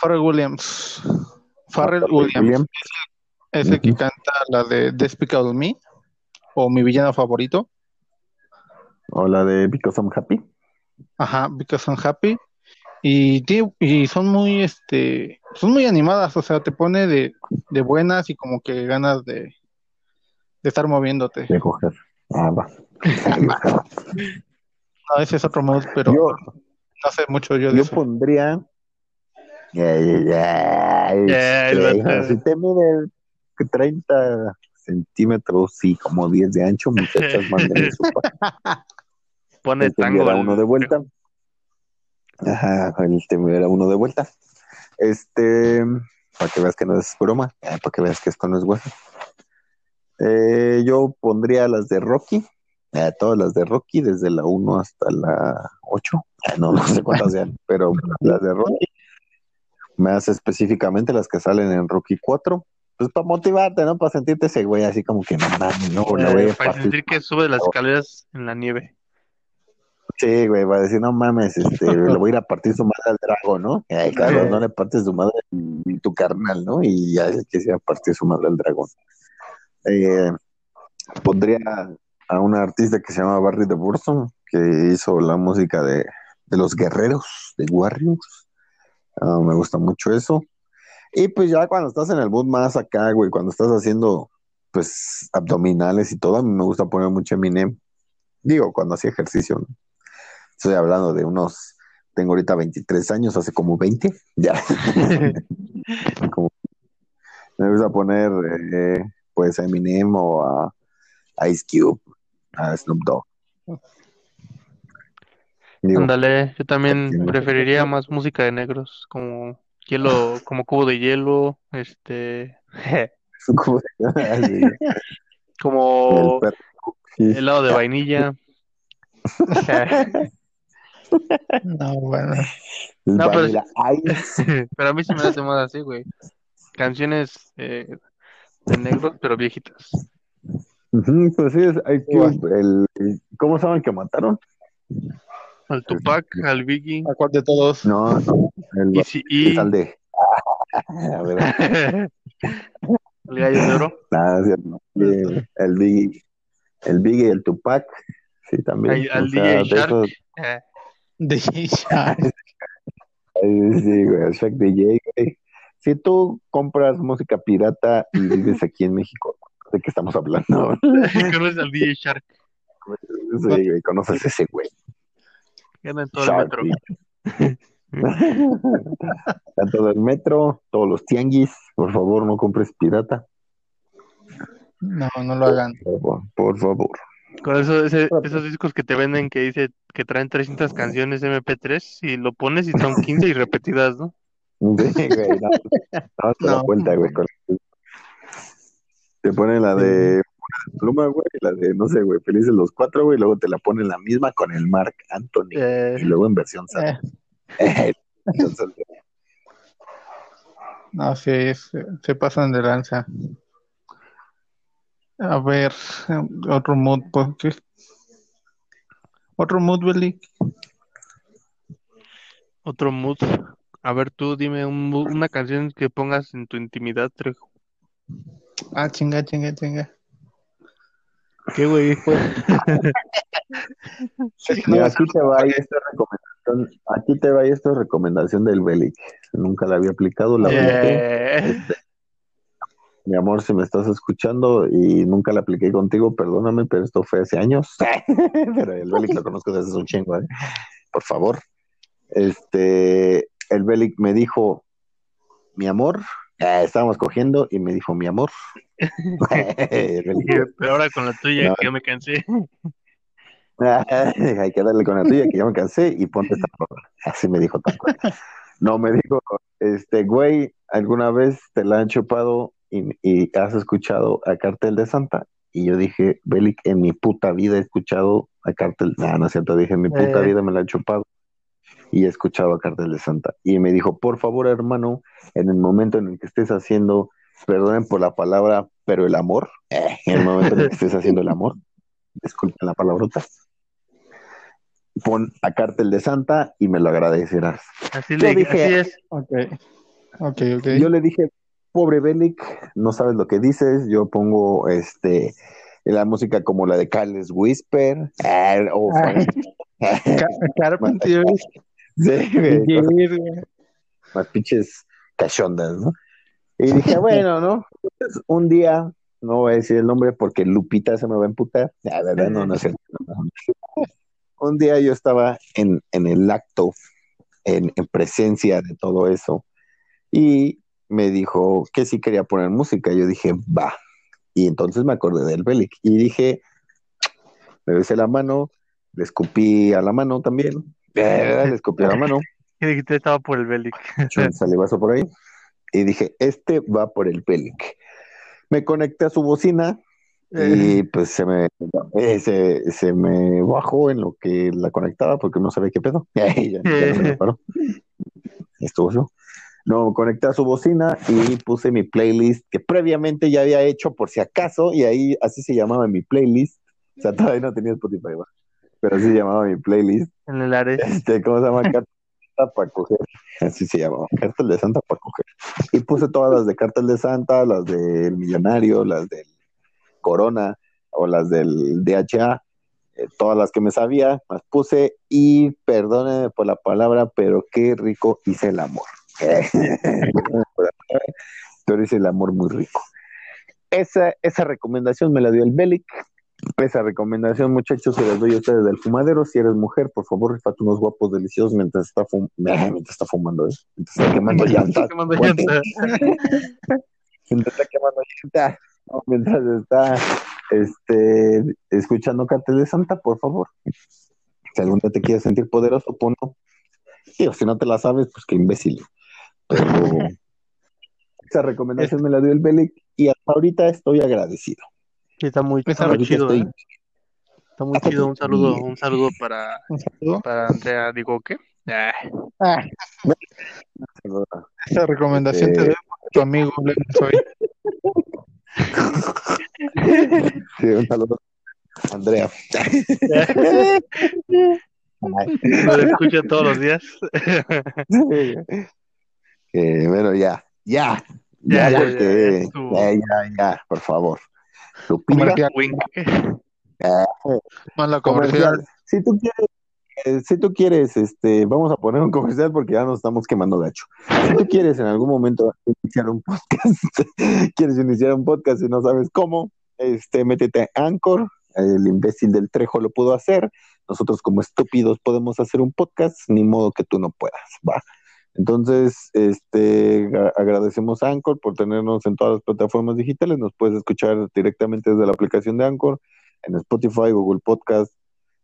Pharrell Williams. Pharrell ¿A Williams. William? Es el que canta la de Despicable Me, o mi villano favorito. O la de Because I'm Happy. Ajá, Because I'm Happy. Y, y son muy, este, son muy animadas, o sea, te pone de, de buenas y como que ganas de, de estar moviéndote. De coger. Ah, va. No, ese es otro mood, pero Yo, no sé mucho yo de yo eso. pondría. Ya, el este, si te mide 30 centímetros y como 10 de ancho, muchachas, mándenle su Pone te tango. el- uno de vuelta. Ajá, él te enviará uno de vuelta. Este, para que veas que no es broma, eh, para que veas que esto no es bueno. Eh, yo pondría las de Rocky, eh, todas las de Rocky, desde la 1 hasta la 8. Eh, no, no sé cuántas sean, pero las de Rocky. Más específicamente las que salen en Rocky 4. Pues para motivarte, ¿no? Para sentirte ese güey así como que no mames, no, para sentir que sube las escaleras en la nieve. Sí, güey, va a decir, no mames, este, le voy a ir a partir su madre al dragón, ¿no? Ay, claro, no le partes su madre y tu carnal, ¿no? Y ya es que se va a partir su madre al dragón. Eh, pondría a una artista que se llama Barry de Burson, que hizo la música de, de los guerreros, de Warriors. Ah, me gusta mucho eso. Y pues ya cuando estás en el mood más acá, güey, cuando estás haciendo, pues, abdominales y todo, a mí me gusta poner mucho Eminem. Digo, cuando hacía ejercicio, ¿no? Estoy hablando de unos, tengo ahorita 23 años, hace como 20, ya. Como- me gusta poner, eh, pues, a Eminem o a, a Ice Cube, a Snoop Dogg. Ándale, yo también preferiría más música de negros, como hielo, como cubo de hielo, este, como helado de vainilla. No, bueno. El No, pero- Ice. Pero a mí se me hace más así, güey. Canciones eh, de negros, pero viejitas. Pues sí, es Ice Cube, el, ¿cómo saben que mataron? Al Tupac, al Biggie, ¿A cuál de todos? No, no, el Easy E, es al de. A ver, el Gallo de Oro, cierto, no. Sí, el Biggie, el Biggie y el Tupac, sí, también. al, al sea, DJ de Shark. esos- De Shark. Ay, Sí, güey, el Shaq DJ, güey. Si tú compras música pirata y vives aquí en México, ¿de qué estamos hablando? ¿Conoces al DJ Shark? Sí, güey, conoces ese güey. Anda en todo el Shark, metro. sí. Está todo el metro, todos los tianguis, por favor, no compres pirata. No, no lo hagan. Por favor, por favor. Con eso, ese- esos discos que te venden que dice que traen 300 canciones MP3 y lo pones y son 15 y repetidas, ¿no? Sí, güey, no, no te da No. vuelta, güey. con- Te ponen la de pluma, güey, la de, no sé, güey, Felices los Cuatro, güey, y luego te la ponen la misma con el Mark Anthony, Eh, y luego en versión. Eh, Entonces, no, sí, se, se pasan de lanza. A ver, otro mood, pues, ¿qué? Otro mood, Belly. otro mood. A ver, tú dime un una canción que pongas en tu intimidad, Trejo. Ah, chinga, chinga, chinga. ¿Qué, güey? Mira, aquí te va esta recomendación, aquí te va esta recomendación del Belic. Nunca la había aplicado, la. Eh, Mi amor, si me estás escuchando y nunca la apliqué contigo, perdóname, pero esto fue hace años. pero el Belic lo conozco desde hace un chingo, ¿eh? Por favor. Este, el Belic me dijo, mi amor, eh, estábamos cogiendo y me dijo, mi amor. Pero ahora con la tuya, No. que ya me cansé. Hay que darle con la tuya, que ya me cansé, y ponte esta. Así me dijo tal cual. No, me dijo, este, güey, ¿alguna vez te la han chupado y, y has escuchado a Cartel de Santa? Y yo dije, Belic, en mi puta vida he escuchado a Cartel, no, no es cierto, dije, en mi puta Eh. vida me la han chupado y he escuchado a Cartel de Santa. Y me dijo, por favor, hermano, en el momento en el que estés haciendo, perdonen por la palabra, pero el amor, eh, en el momento en el que estés haciendo el amor, disculpen la palabrota, pon a Cartel de Santa y me lo agradecerás. Así Yo le dije- así es. Ok. Ok, ok. Yo le dije, pobre Belic, no sabes lo que dices, yo pongo este la música como la de Carles Whisper, eh, o Ay. Ca- Carpenter. sí, güey, cosas Didier, güey. más pinches cachondas, ¿no? Y dije, bueno, ¿no? Entonces, un día, no voy a decir el nombre porque Lupita se me va a emputar. La verdad, no, no sé. Un día yo estaba en, en el acto, en, en presencia de todo eso, y me dijo que sí quería poner música. Yo dije, va. Y entonces me acordé del Belic. Y dije, me besé la mano, le escupí a la mano también. Eh, Le escupí a la mano Que dijiste estaba por el Belic. salivazo por ahí y dije, este va por el Pelic. Me conecté a su bocina y pues se me, eh, se, se me bajó en lo que la conectaba porque no sabía qué pedo. Y ya, ya no me lo paró. Estuvo eso. No, conecté a su bocina y puse mi playlist que previamente ya había hecho por si acaso y ahí así se llamaba mi playlist. O sea, todavía no tenía Spotify, pero así se llamaba mi playlist. En el Ares. Este, ¿cómo se llama? Cartel de Santa para coger. Así se llamaba. Cartel de Santa para coger. Y puse todas las de Cartel de Santa, las del Millonario, las del Corona o las del DHA, eh, todas las que me sabía, las puse y perdónenme por la palabra, pero qué rico hice el amor. pero hice el amor muy rico. Esa, esa recomendación me la dio el Belic Esa recomendación, muchachos, se les doy a ustedes del fumadero. Si eres mujer, por favor, rifate unos guapos deliciosos mientras está, fum mientras está fumando, ¿eh? Mientras está quemando llantas. Mientras está quemando llantas. No, mientras está este, escuchando cartel de Santa, por favor. Si algún día te quieres sentir poderoso, ponlo. Sí, o si no te la sabes, pues qué imbécil. Pero esa recomendación me la dio el Belic y hasta ahorita estoy agradecido. Sí, está muy, está muy chido. Estoy... ¿eh? Está muy chido. Un saludo, un saludo para, ¿Un saludo? para Andrea. Digo, ¿qué? Ah. Ah. Esa recomendación eh... te doy por tu amigo hoy. Sí, un saludo. Andrea. Lo escucho todos los días. Eh, bueno, ya, ya, ya, ya, porque, ya, ya, ya, por favor. Comercial. Mala comercial. Si tú quieres, eh, si tú quieres, este, vamos a poner un comercial porque ya nos estamos quemando gacho. Si tú quieres en algún momento iniciar un podcast, quieres iniciar un podcast y no sabes cómo, este, métete a Anchor, el imbécil del Trejo lo pudo hacer, nosotros como estúpidos podemos hacer un podcast, ni modo que tú no puedas, va. Entonces, este, agradecemos a Anchor por tenernos en todas las plataformas digitales. Nos puedes escuchar directamente desde la aplicación de Anchor, en Spotify, Google Podcast,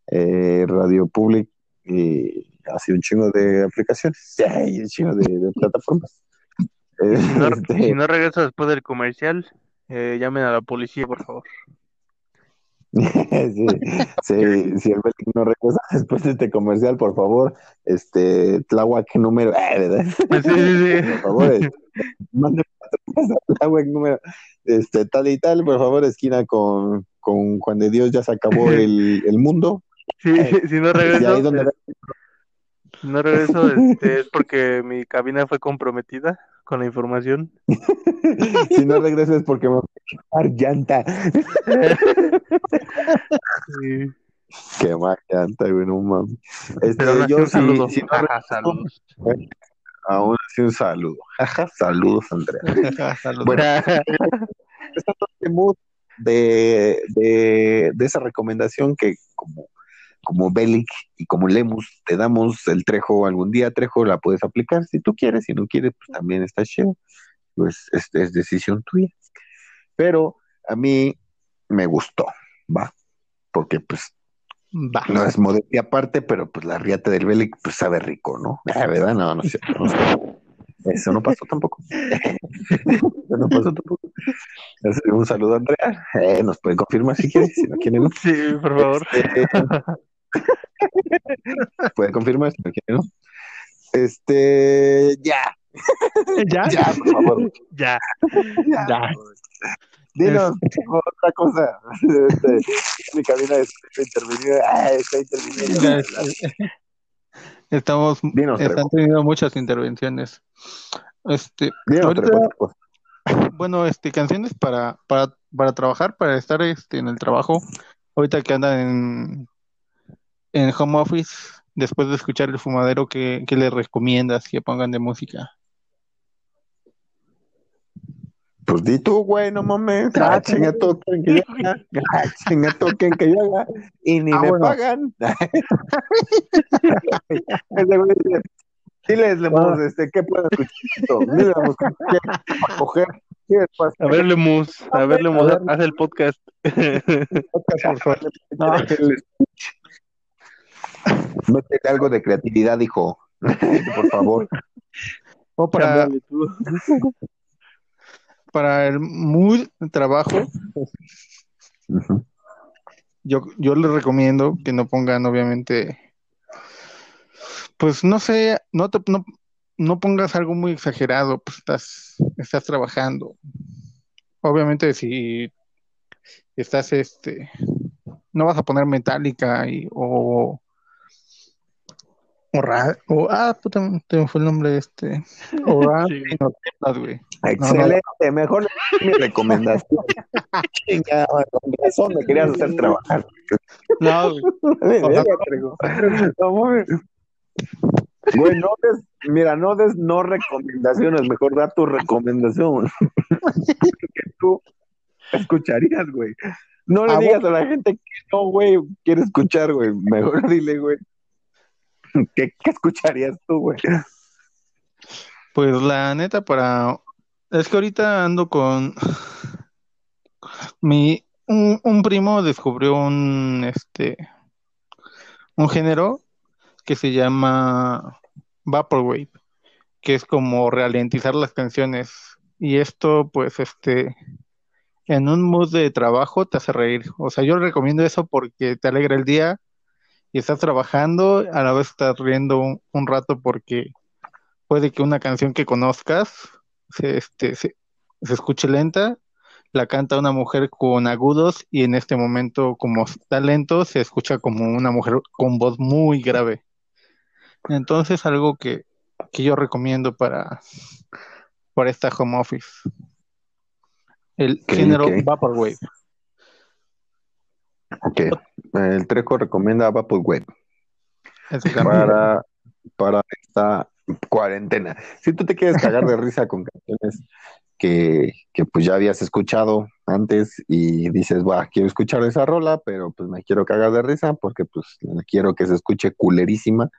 eh, Radio Public, y así un chingo de aplicaciones, y un chingo de, de plataformas. Si no, este... si no regreso después del comercial, eh, llamen a la policía, por favor. sí, sí, si el Belic no regresa después de este comercial, por favor, este, Tláhuac número, eh, sí, sí, sí. por favor, este, mande Tláhuac número, este, tal y tal, por favor, esquina con, con Juan de Dios, ya se acabó el, el mundo. Sí, eh, si no regreso, ahí donde... si no regreso, este, es porque mi cabina fue comprometida con la información. si no regreso es porque me voy a llanta. sí. Qué más llanta, güey, no mames. Este, Pero yo un sí, saludo. si no Ajá, regreso, saludos. aún así un saludo. Saludos, Andrea. Saludos. Bueno, de, de, de esa recomendación que como, como Belic y como Lemus te damos el Trejo algún día, Trejo la puedes aplicar si tú quieres, si no quieres, pues también está chido. Pues es, es decisión tuya. Pero a mí me gustó, va, porque pues Va. no es modestia aparte, pero pues la riata del Belic pues sabe rico, ¿no? Ah, ¿Verdad? No, no es cierto. no. Eso no pasó tampoco. Eso no pasó tampoco. Un saludo a Andrea. Eh, nos puede confirmar si quiere, si no quiere, no. Sí, por favor. Este, puede confirmar si no. Este, ya, ¿Ya? ya, por favor. Ya. Ya. Dinos otra cosa. Este, mi cabina está intervenida. Ah, está interviniendo. Ya, Estamos, Dinos, están teniendo muchas intervenciones. Este, Dinos, ahorita, bueno, este, canciones para, para, para trabajar, para estar este, en el trabajo, ahorita que andan en, en home office, después de escuchar el fumadero, ¿qué, qué les recomiendas que pongan de música? Pues di tú, güey, no mames. Ah, chinga toquen que haga. Ah, chinga toquen que yo haga. Y ni Ah, me bueno. pagan. Diles, Lemos, este, ¿qué puedo escuchar? Mira, Lemos, ¿qué? Para coger. ¿Qué es para A ver, Lemus, a ver, Lemus, haz el podcast. por favor? Métete algo de creatividad, hijo. Por favor. O para, para el mood de trabajo, yo, yo les recomiendo que no pongan, obviamente, pues no sé, no, te, no, no pongas algo muy exagerado, pues estás, estás trabajando. Obviamente, si estás, este, no vas a poner Metallica y, o, o, Ra- o, ah, puta, te me fue el nombre de este, o Rammstein Sí. o Slipknot, güey. Excelente, mejor le- mi recomendación. Chingada, con razón me querías hacer trabajar. No, güey. No. Güey, no des, mira, no des no recomendaciones, mejor da tu recomendación. que tú escucharías, güey. No le Ah, digas a la gente que no, güey, quiere escuchar, güey. Mejor dile, güey. ¿Qué, escucharías tú, güey? Pues la neta para... Es que ahorita ando con... Mi... Un, un primo descubrió un, este... Un género que se llama Vaporwave, que es como ralentizar las canciones. Y esto, pues, este... En un mood de trabajo te hace reír. O sea, yo recomiendo eso porque te alegra el día y estás trabajando, a la vez estás riendo un, un rato porque puede que una canción que conozcas se, este, se, se escuche lenta, la canta una mujer con agudos y en este momento como está lento se escucha como una mujer con voz muy grave. Entonces algo que, que yo recomiendo para, para esta home office. El Ok, género. Vaporwave. Ok. El Treco recomienda Vaporwave Es para, para esta cuarentena. Si tú te quieres cagar de risa con canciones que, que pues ya habías escuchado antes y dices, va, quiero escuchar esa rola, pero pues me quiero cagar de risa porque pues quiero que se escuche culerísima.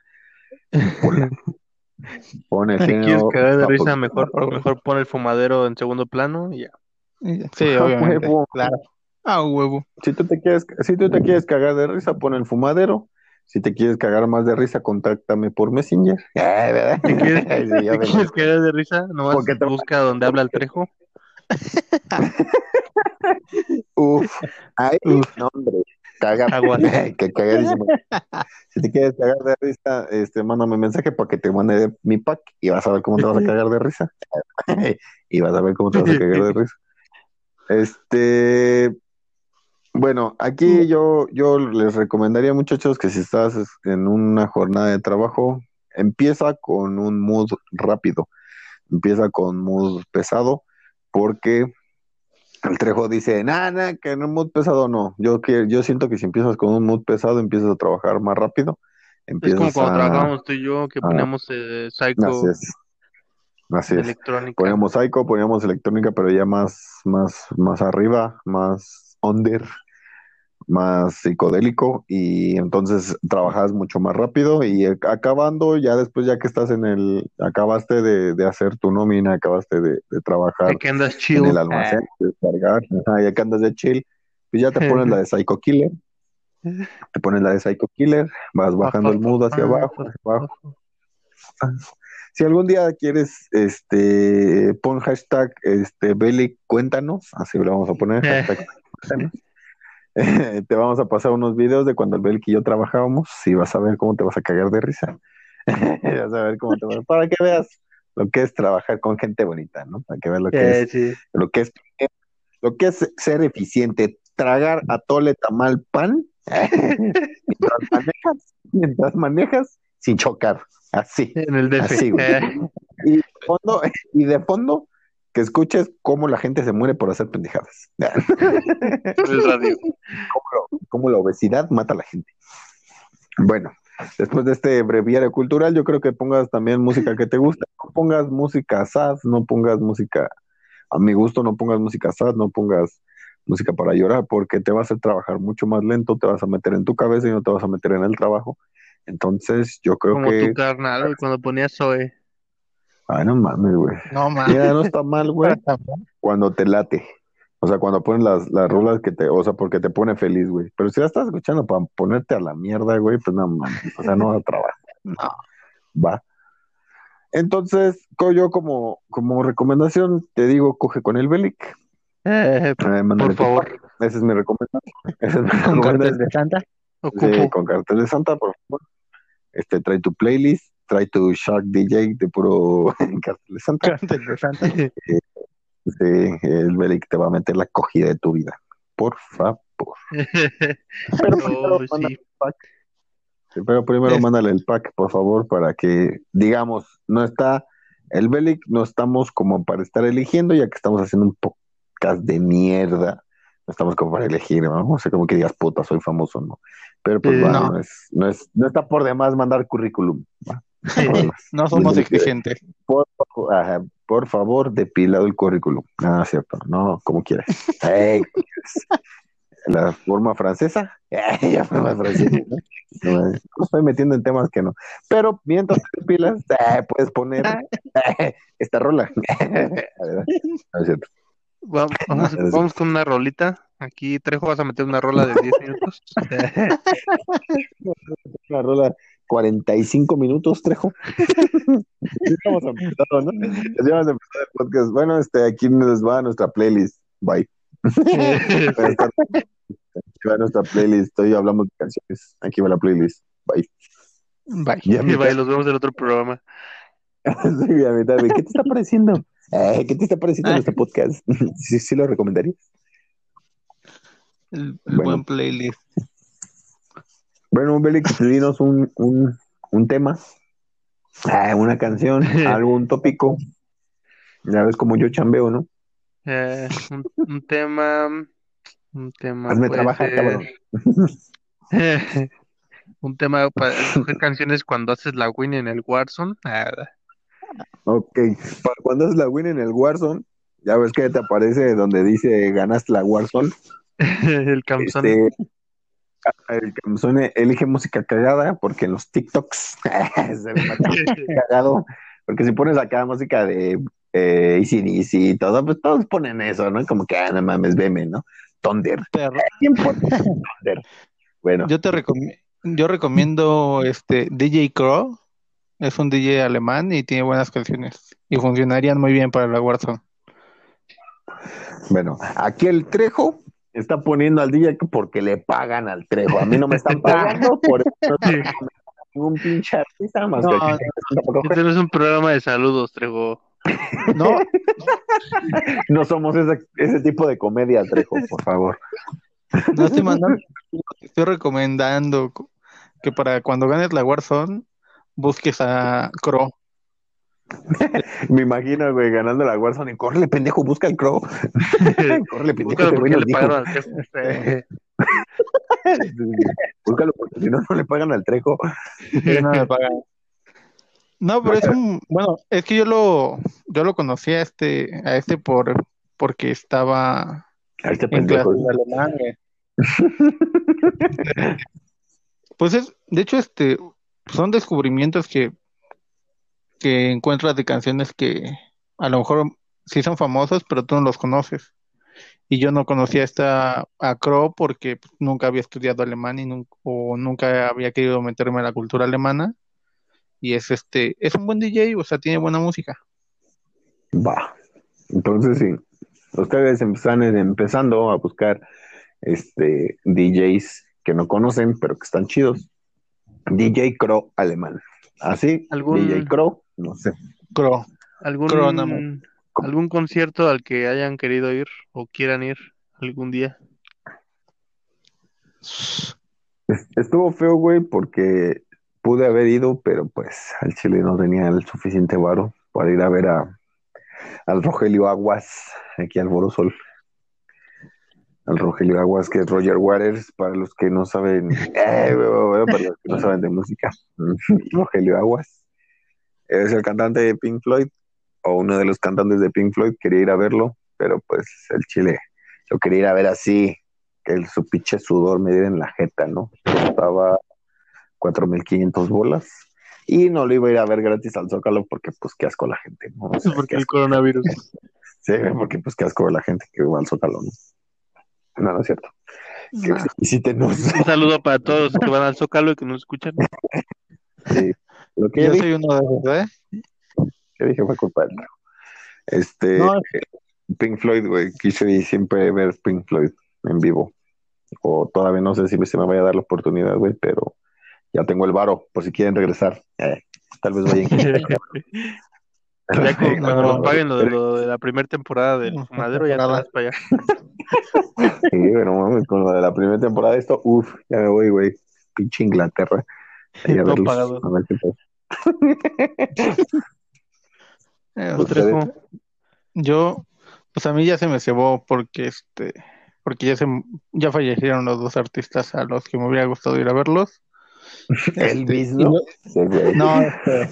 Pon el Si quieres género cagar de risa, mejor, mejor pon el fumadero en segundo plano y ya. Sí, obviamente. Claro. Ah, huevo. Si tú te quieres, si tú te quieres cagar de risa, pon el fumadero. Si te quieres cagar más de risa, contáctame por Messenger. Ay, ¿verdad? Si quieres, Sí, me- quieres cagar de risa, nomás Porque te- busca donde habla el trejo. Uf, ay, Uf. no, hombre, caga, que cagadísimo. Si te quieres cagar de risa, este, mándame mensaje para que te mande mi pack y vas a ver cómo te vas a cagar de risa. y vas a ver cómo te vas a cagar de risa. Este, bueno, aquí yo, yo les recomendaría, muchachos, que si estás en una jornada de trabajo, empieza con un mood rápido, empieza con mood pesado, porque el Trejo dice, nada, que en un mood pesado no. Yo, que, yo siento que si empiezas con un mood pesado, empiezas a trabajar más rápido. Es como cuando a... trabajábamos tú y yo, que ah. poníamos eh, Psycho Así es. Así es. electrónica. Poníamos Psycho, poníamos electrónica, pero ya más, más, más arriba, más under, más psicodélico, y entonces trabajas mucho más rápido y eh, acabando, ya después, ya que estás en el, acabaste de, de hacer tu nómina, acabaste de, de trabajar que andas en el almacén, descargar, ajá, ya que andas de chill, pues ya te pones la de Psycho Killer, te pones la de Psycho Killer, vas bajando el mood hacia abajo, hacia abajo. Si algún día quieres, este, pon hashtag, este, Beli, cuéntanos, así le vamos a poner, hashtag, Eh, te vamos a pasar unos videos de cuando el Belic y yo trabajábamos y vas a ver cómo te vas a cagar de risa. vas a ver cómo te vas, para que veas lo que es trabajar con gente bonita, ¿no? Para que veas lo que Eh, es, sí. lo que es, lo que es ser eficiente, tragar atole, tamal, pan, mientras manejas, mientras manejas sin chocar, así. En el DF. Así, güey. Eh, Y de fondo, y de fondo, que escuches cómo la gente se muere por hacer pendejadas. radio. Cómo la obesidad mata a la gente. Bueno, después de este breviario cultural, yo creo que pongas también música que te gusta. No pongas música sad, no pongas música, a mi gusto, no pongas música sad, no pongas música para llorar, porque te va a hacer trabajar mucho más lento, te vas a meter en tu cabeza y no te vas a meter en el trabajo. Entonces, yo creo Como que. tu carnal, cuando ponías Zoe. Ay, no mames, güey. No mames. Mira, no está mal, güey. cuando te late. O sea, cuando ponen las, las rolas que te, o sea, porque te pone feliz, güey. Pero si la estás escuchando para ponerte a la mierda, güey, pues no mames. O sea, no va a trabajar. No. Va. Entonces, yo como, como recomendación te digo, coge con el Belic. Eh, Eh, por favor. Esa es mi recomendación. Esa es mi Con cartel de Santa. ocupo. Sí, con cartel de Santa, por favor. Este, trae tu playlist, trae tu Shark DJ de puro cartel de Santa. De Santa. Sí, el Belic te va a meter la cogida de tu vida. Por favor. Pero primero, Oh, mándale sí. el pack. Sí, Pero primero Es- mándale el pack, por favor, para que, digamos, no está, el Belic no estamos como para estar eligiendo, ya que estamos haciendo un podcast de mierda. No estamos como para elegir, ¿no? O sea, como que digas, puta, soy famoso, ¿no? Pero pues Sí, bueno, no. no. es, no, es, no está por demás mandar currículum. ¿va? No. No somos exigentes. Por, ajá, por favor, depilado el currículum. Ah, cierto, no, como quieras. La forma francesa. ya forma francesa. ¿no? No, me estoy metiendo en temas que no. Pero mientras te pilas, eh, puedes poner eh, esta rola. A ver, no es cierto. Vamos, vamos, vamos con una rolita. Aquí, Trejo, vas a meter una rola de 10 minutos. Una rola 45 minutos, Trejo. Ya hemos empezado, ¿no? Ya hemos empezado el podcast. Bueno, este, aquí nos va nuestra playlist. Bye. Aquí va nuestra playlist. Hoy hablamos de canciones. Aquí va la playlist. Bye. Bye. Y a Y mitad- bye, los vemos en otro programa. Sí, a mitad, güey, ¿Qué te está pareciendo? Eh, ¿Qué te está pareciendo nuestro podcast? ¿Sí, sí lo recomendarías? El, el Bueno. buen playlist. Bueno, Bélix, dinos un, un, un tema, ah, una canción, algún tópico. Ya ves como yo chambeo, ¿no? Eh, un, un tema. Un tema. Hazme puede trabajar, ser- cabrón. un tema para escoger canciones cuando haces la win en el Warzone. Ah, Ok, para cuando haces la win en el Warzone, ya ves que te aparece donde dice ganaste la Warzone. el Camson. Este, el Camsone elige música cagada porque en los TikToks se ve más cagado. Porque si pones acá música de eh, Easy y todo, pues todos ponen eso, ¿no? Como que, ah, no mames, veme, ¿no? Thunder. Te- ¿Quién pone Thunder? Bueno, Yo te recomiendo, yo recomiendo este DJ Crow. Es un DJ alemán y tiene buenas canciones. Y funcionarían muy bien para la Warzone. bueno, aquí el Trejo está poniendo al DJ porque le pagan al Trejo. A mí no me están pagando, por eso no ningún pinche artista más No, que Este no es un programa de saludos, Trejo. No, No somos ese, ese tipo de comedia, Trejo, por favor. no estoy mandando. te Estoy recomendando que para cuando ganes la Warzone busques a Crow. Me imagino, güey, ganando la Warzone y córrele, pendejo, busca el crow. córrele, pendejo, güey porque le pagaron al jefe. Búscalo porque si no, no le pagan al Trejo. No me pagan. No, pero es un, bueno, es que yo lo, yo lo conocí a este, a este por, porque estaba A este en clase pendejo. de alemán, güey. Pues es, de hecho, este, son descubrimientos que, que encuentras de canciones que a lo mejor sí son famosos, pero tú no los conoces. Y yo no conocía esta a Crow porque pues, nunca había estudiado alemán y nun- o nunca había querido meterme en la cultura alemana. Y es este, es un buen DJ, o sea, tiene buena música. Va. Entonces, sí. Ustedes están empezando a buscar este DJs que no conocen, pero que están chidos. DJ Crow alemán. ¿Así? ¿Algún- DJ Crow, no sé. Crow. ¿Algún, Cronamo. algún concierto al que hayan querido ir o quieran ir algún día? Es- Estuvo feo, güey, porque pude haber ido, pero pues al Chile no tenía el suficiente varo para ir a ver a al Rogelio Aguas, aquí al Borosol. Al Rogelio Aguas, que es Roger Waters, para los que no saben, eh, para los que no saben de música. Rogelio Aguas es el cantante de Pink Floyd, o uno de los cantantes de Pink Floyd, quería ir a verlo, pero pues el Chile lo quería ir a ver así, que el, su pinche sudor me diera en la jeta, ¿no? Costaba 4.500 bolas y no lo iba a ir a ver gratis al Zócalo porque pues qué asco la gente, ¿no? O sea, Porque el coronavirus. Sí, porque pues qué asco la gente que va al Zócalo, ¿no? No, no es cierto. Que Ah. visítenos. Un saludo para todos los que van al Zócalo y que nos escuchan. Sí. Lo que Yo yo dije, soy uno de esos, ¿eh? que dije fue culpa del. Este, No. Pink Floyd, güey, quise siempre ver Pink Floyd en vivo. O todavía no sé si se me vaya a dar la oportunidad, güey, pero ya tengo el varo, por si quieren regresar. Eh, tal vez vayan. Ya cuando no, nos paguen lo de, lo de la primera temporada del No, fumadero, ya te vas para allá. Sí, bueno, mames, con lo de la primera temporada de esto, uff, ya me voy, güey. Pinche Inglaterra. Ahí a verlos, a ver qué pasa. Eh, Trejo, Yo, pues a mí ya se me cebó porque este, porque ya se, ya fallecieron los dos artistas a los que me hubiera gustado ir a verlos. Elvis, Este, ¿no? no- este,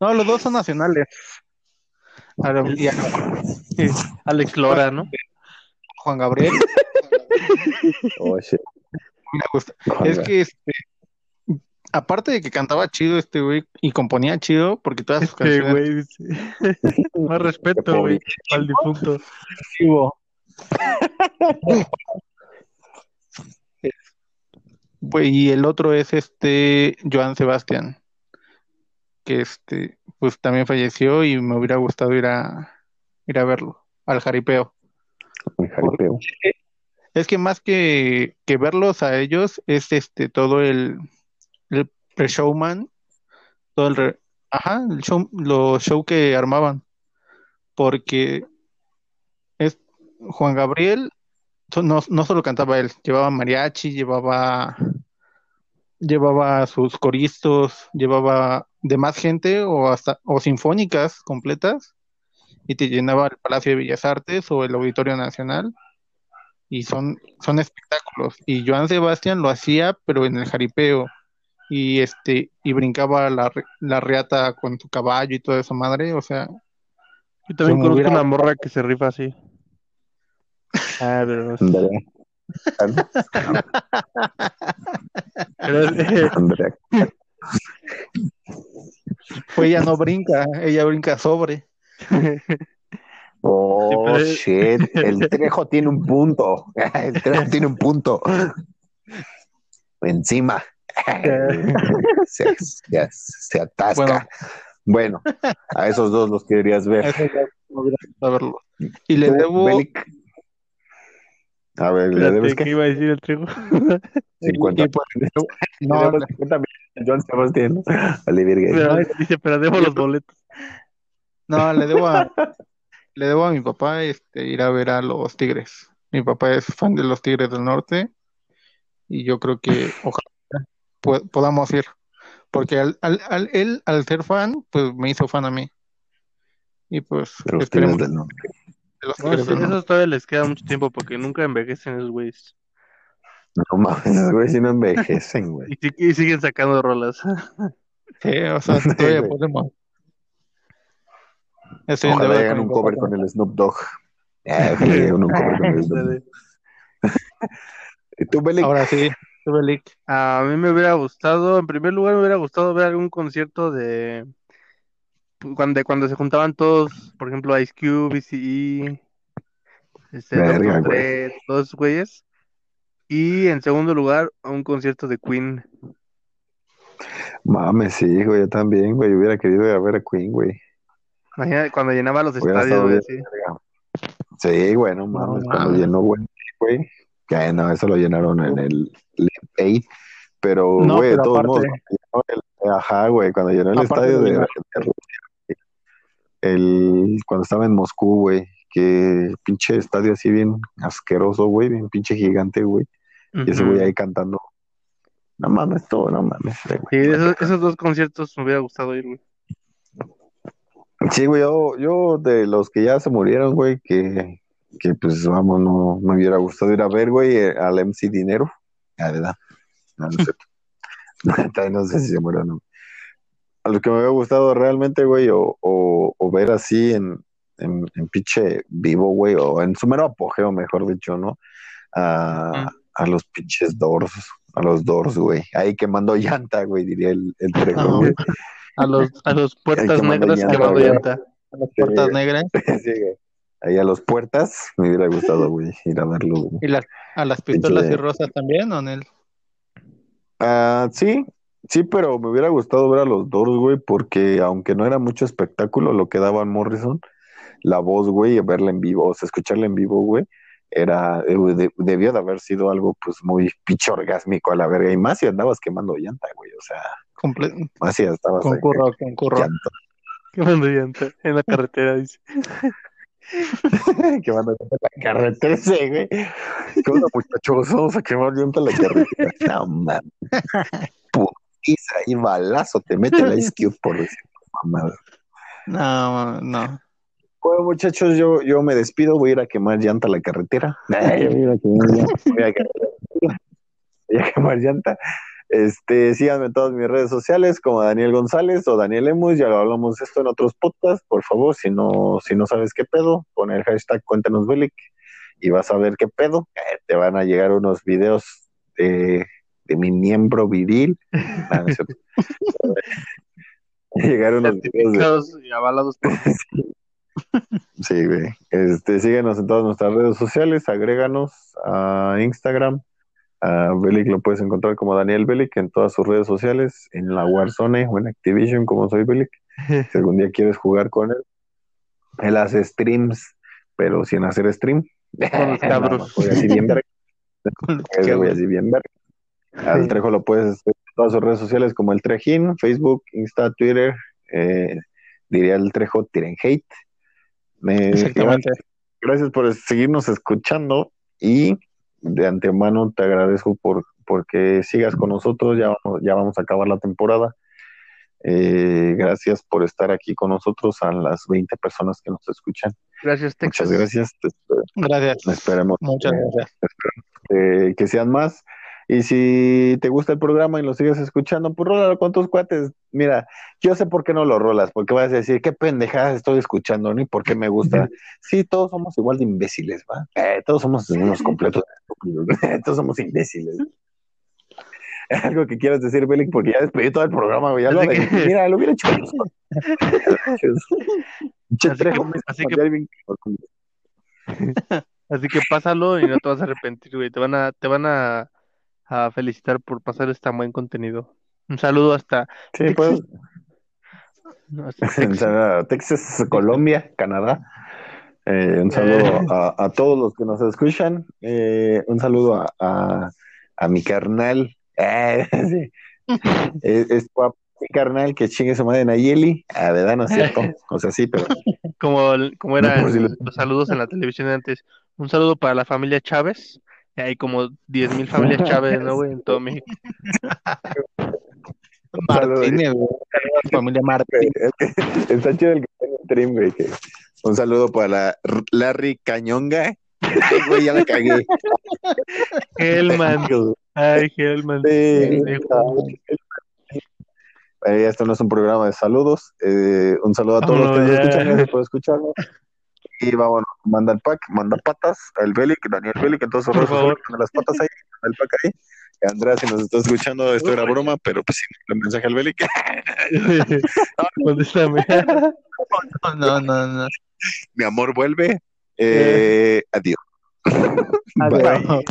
no, los dos son nacionales. A lo- y a Alex Lora, ¿no? Juan Gabriel Oh, shit. Me gusta. Es que este, aparte de que cantaba chido este güey y componía chido, porque todas sus Este canciones güey. Más respeto, güey, al difunto. Güey, y el otro es este Joan Sebastián, que este, pues también falleció y me hubiera gustado ir a ir a verlo, al jaripeo. Es que más que, que verlos a ellos, es este todo el, el pre-showman, todo el re- ajá, el show, los show que armaban. Porque es Juan Gabriel no, no solo cantaba él, llevaba mariachi, llevaba llevaba sus coristas, llevaba de más gente o hasta o sinfónicas completas y te llenaba el Palacio de Bellas Artes o el Auditorio Nacional y son, son espectáculos. Y Joan Sebastián lo hacía, pero en el jaripeo. Y este, y brincaba la, la reata con su caballo y toda esa madre. O sea, Yo también conozco hubiera- una morra que se rifa así. Ah, pero, Andrea. pero pues ella no brinca, ella brinca sobre. Oh, shit. El Trejo tiene un punto. El Trejo tiene un punto. Encima. Se, se- se atasca. Bueno. a esos dos los querías ver. Y le debo, Belic. A ver, ¿le debes ¿qué iba a decir el trigo? 50. y pues, Le no, debes 50 millones a Joan Sebastián. dice, pero debo los boletos. no, le debo a, le debo a mi papá este, ir a ver a los Tigres. Mi papá es fan de los Tigres del Norte y yo creo que ojalá po- podamos ir. Porque al, al, al- él, al ser fan, pues me hizo fan a mí. Y pues los esperemos los No, sí, esos todavía les queda mucho tiempo porque nunca envejecen esos güeyes. No mames, güey, si no envejecen, güey. Y, siguen sacando rolas. Sí, o sea, todavía podemos. Estoy en Ojalá deuda hagan con un cover con el Snoop Dogg. Eh, un cover con el Snoop Dogg. ¿Y tú? Ahora sí, A mí me hubiera gustado, en primer lugar, me hubiera gustado ver algún concierto de cuando, cuando se juntaban todos, por ejemplo, Ice Cube, ECE, este, Verga, güey. Todos esos güeyes. Y en segundo lugar, a un concierto de Queen. Mames, sí, güey, yo también, güey. Hubiera querido ir a ver a Queen, güey. Imagínate cuando llenaba los Hubiera estadios, güey, bien. así. Sí, güey, no mames, cuando mames. llenó, güey, güey. Que no, eso lo llenaron en el Aid. Pero, No, güey, de pero todos aparte- modos, el- ajá, güey, cuando llenó el Aparte estadio de de, de el, cuando estaba en Moscú, güey, que pinche estadio así bien asqueroso, güey, bien pinche gigante, güey. Y ese güey ahí cantando. No mames, todo, no mames, eh, Sí, güey. esos, esos dos conciertos me hubiera gustado ir, güey. Sí, güey, yo, yo de los que ya se murieron, güey, que, que pues vamos, no me hubiera gustado ir a ver, güey, eh, al MC Dinero. La verdad. No, no no sé si se murió o no. A los que me hubiera gustado realmente, güey, o, o, o ver así en, en, en pinche vivo, güey, o en su mero apogeo, mejor dicho, ¿no? A, a los pinches Doors, a los Doors, güey. Ahí quemando llanta, güey, diría el, el Ah, güey. A los, a los puertas negras quemando llanta. Las puertas Sí. negras Sí, güey. Ahí a los puertas me hubiera gustado, güey, ir a verlo. güey. y las, a las pistolas Pinche- y rosas también, ¿o Nel? Ah, sí, sí, pero me hubiera gustado ver a los Doors, güey, porque aunque no era mucho espectáculo lo que daban Morrison, la voz, güey, y verla en vivo, o sea, escucharla en vivo, güey, era, eh, de- debió de haber sido algo, pues, muy pinche orgásmico a la verga, y más si andabas quemando llanta, güey, o sea, Comple- más si estabas ahí concurro, concurro. llanta, Quemando llanta en la carretera, dice. quemando la carretera, sí, güey, ¿qué onda, muchachos? Vamos a quemar llanta la carretera, no, mames, putiza y balazo te mete el Ice Cube por decir mamada. No, no. Bueno, muchachos, yo, yo me despido, voy a ir a quemar llanta a la carretera. Ay, voy a ir a quemar llanta. Voy a quemar- voy a quemar llanta. Este, síganme en todas mis redes sociales como Daniel González o Daniel Emus, ya lo hablamos esto en otros podcasts, por favor, si no, si no sabes qué pedo, pon el hashtag Cuéntanos Belic y vas a ver qué pedo. Eh, te van a llegar unos videos de, de mi miembro viril. Ah, no es cierto. Llegar unos videos de Certificados y avalados por Sí, güey. Este, síguenos en todas nuestras redes sociales, agréganos a Instagram. A Belic lo puedes encontrar como Daniel Belic en todas sus redes sociales, en la Warzone o en Activision, como soy Belic. Si algún día quieres jugar con él, él hace streams, pero sin hacer stream. Con los Nada cabros. más, voy así bien verga. Así bien verga. Al Trejo lo puedes hacer en todas sus redes sociales como el Trejín, Facebook, Insta, Twitter. eh, diría el Trejo Tiren Hate. Me- Exactamente. gracias por seguirnos escuchando y de antemano te agradezco por porque sigas con nosotros, ya vamos, ya vamos a acabar la temporada. Eh, gracias por estar aquí con nosotros a las 20 personas que nos escuchan. Gracias, Texas. Muchas gracias. Gracias. Esperemos Muchas que- gracias. eh, que sean más. Y si te gusta el programa y lo sigues escuchando, pues rólalo con tus cuates. Mira, yo sé por qué no lo rolas, porque vas a decir, qué pendejadas estoy escuchando, ni por qué me gusta. Sí, todos somos igual de imbéciles, ¿va? Eh, todos somos unos completos estúpidos. todos somos imbéciles. Algo que quieras decir, Belic, porque ya despedí todo el programa, güey. Ya lo Así de- que- Mira, lo hubiera hecho. Así que- así que- pásalo y no te vas a arrepentir, güey. Te van a, te van a, a felicitar por pasar este buen contenido. Un saludo hasta, Sí, pues. no, hasta En Texas. Sa- Texas, Colombia, Canadá. Eh, un saludo Eh. a, a todos los que nos escuchan. Eh, un saludo a, a, a mi carnal. Eh, sí. es, es guapo, mi carnal que chingue su madre Nayeli. Ah, ¿verdad? No es cierto. O sea, sí, pero Como, como eran No, si lo- los saludos en la televisión de antes. Un saludo para la familia Chávez. Y Hay como 10.000 familias Chávez, ¿no, güey? En todo México. Martínez, güey. Familia Martínez. está chido el que está en el stream, güey. que- Un saludo para Larry Cañonga. Ay, güey, ya la cagué. Hellman. Ay, Hellman. Sí. Eh, esto no es un programa de saludos. Eh, un saludo a todos los que nos escuchan, gracias por escucharnos. Y vámonos, manda el pack, manda patas, el Belic, Daniel Belic, en todas sus Por redes sociales, favor. manda las patas ahí, el pack ahí. Andrea, si nos estás escuchando, esto era broma, pero pues sí, el mensaje al Belic. Contéstame. No, no, no. Mi amor vuelve. Eh, adiós. Bye. Adiós.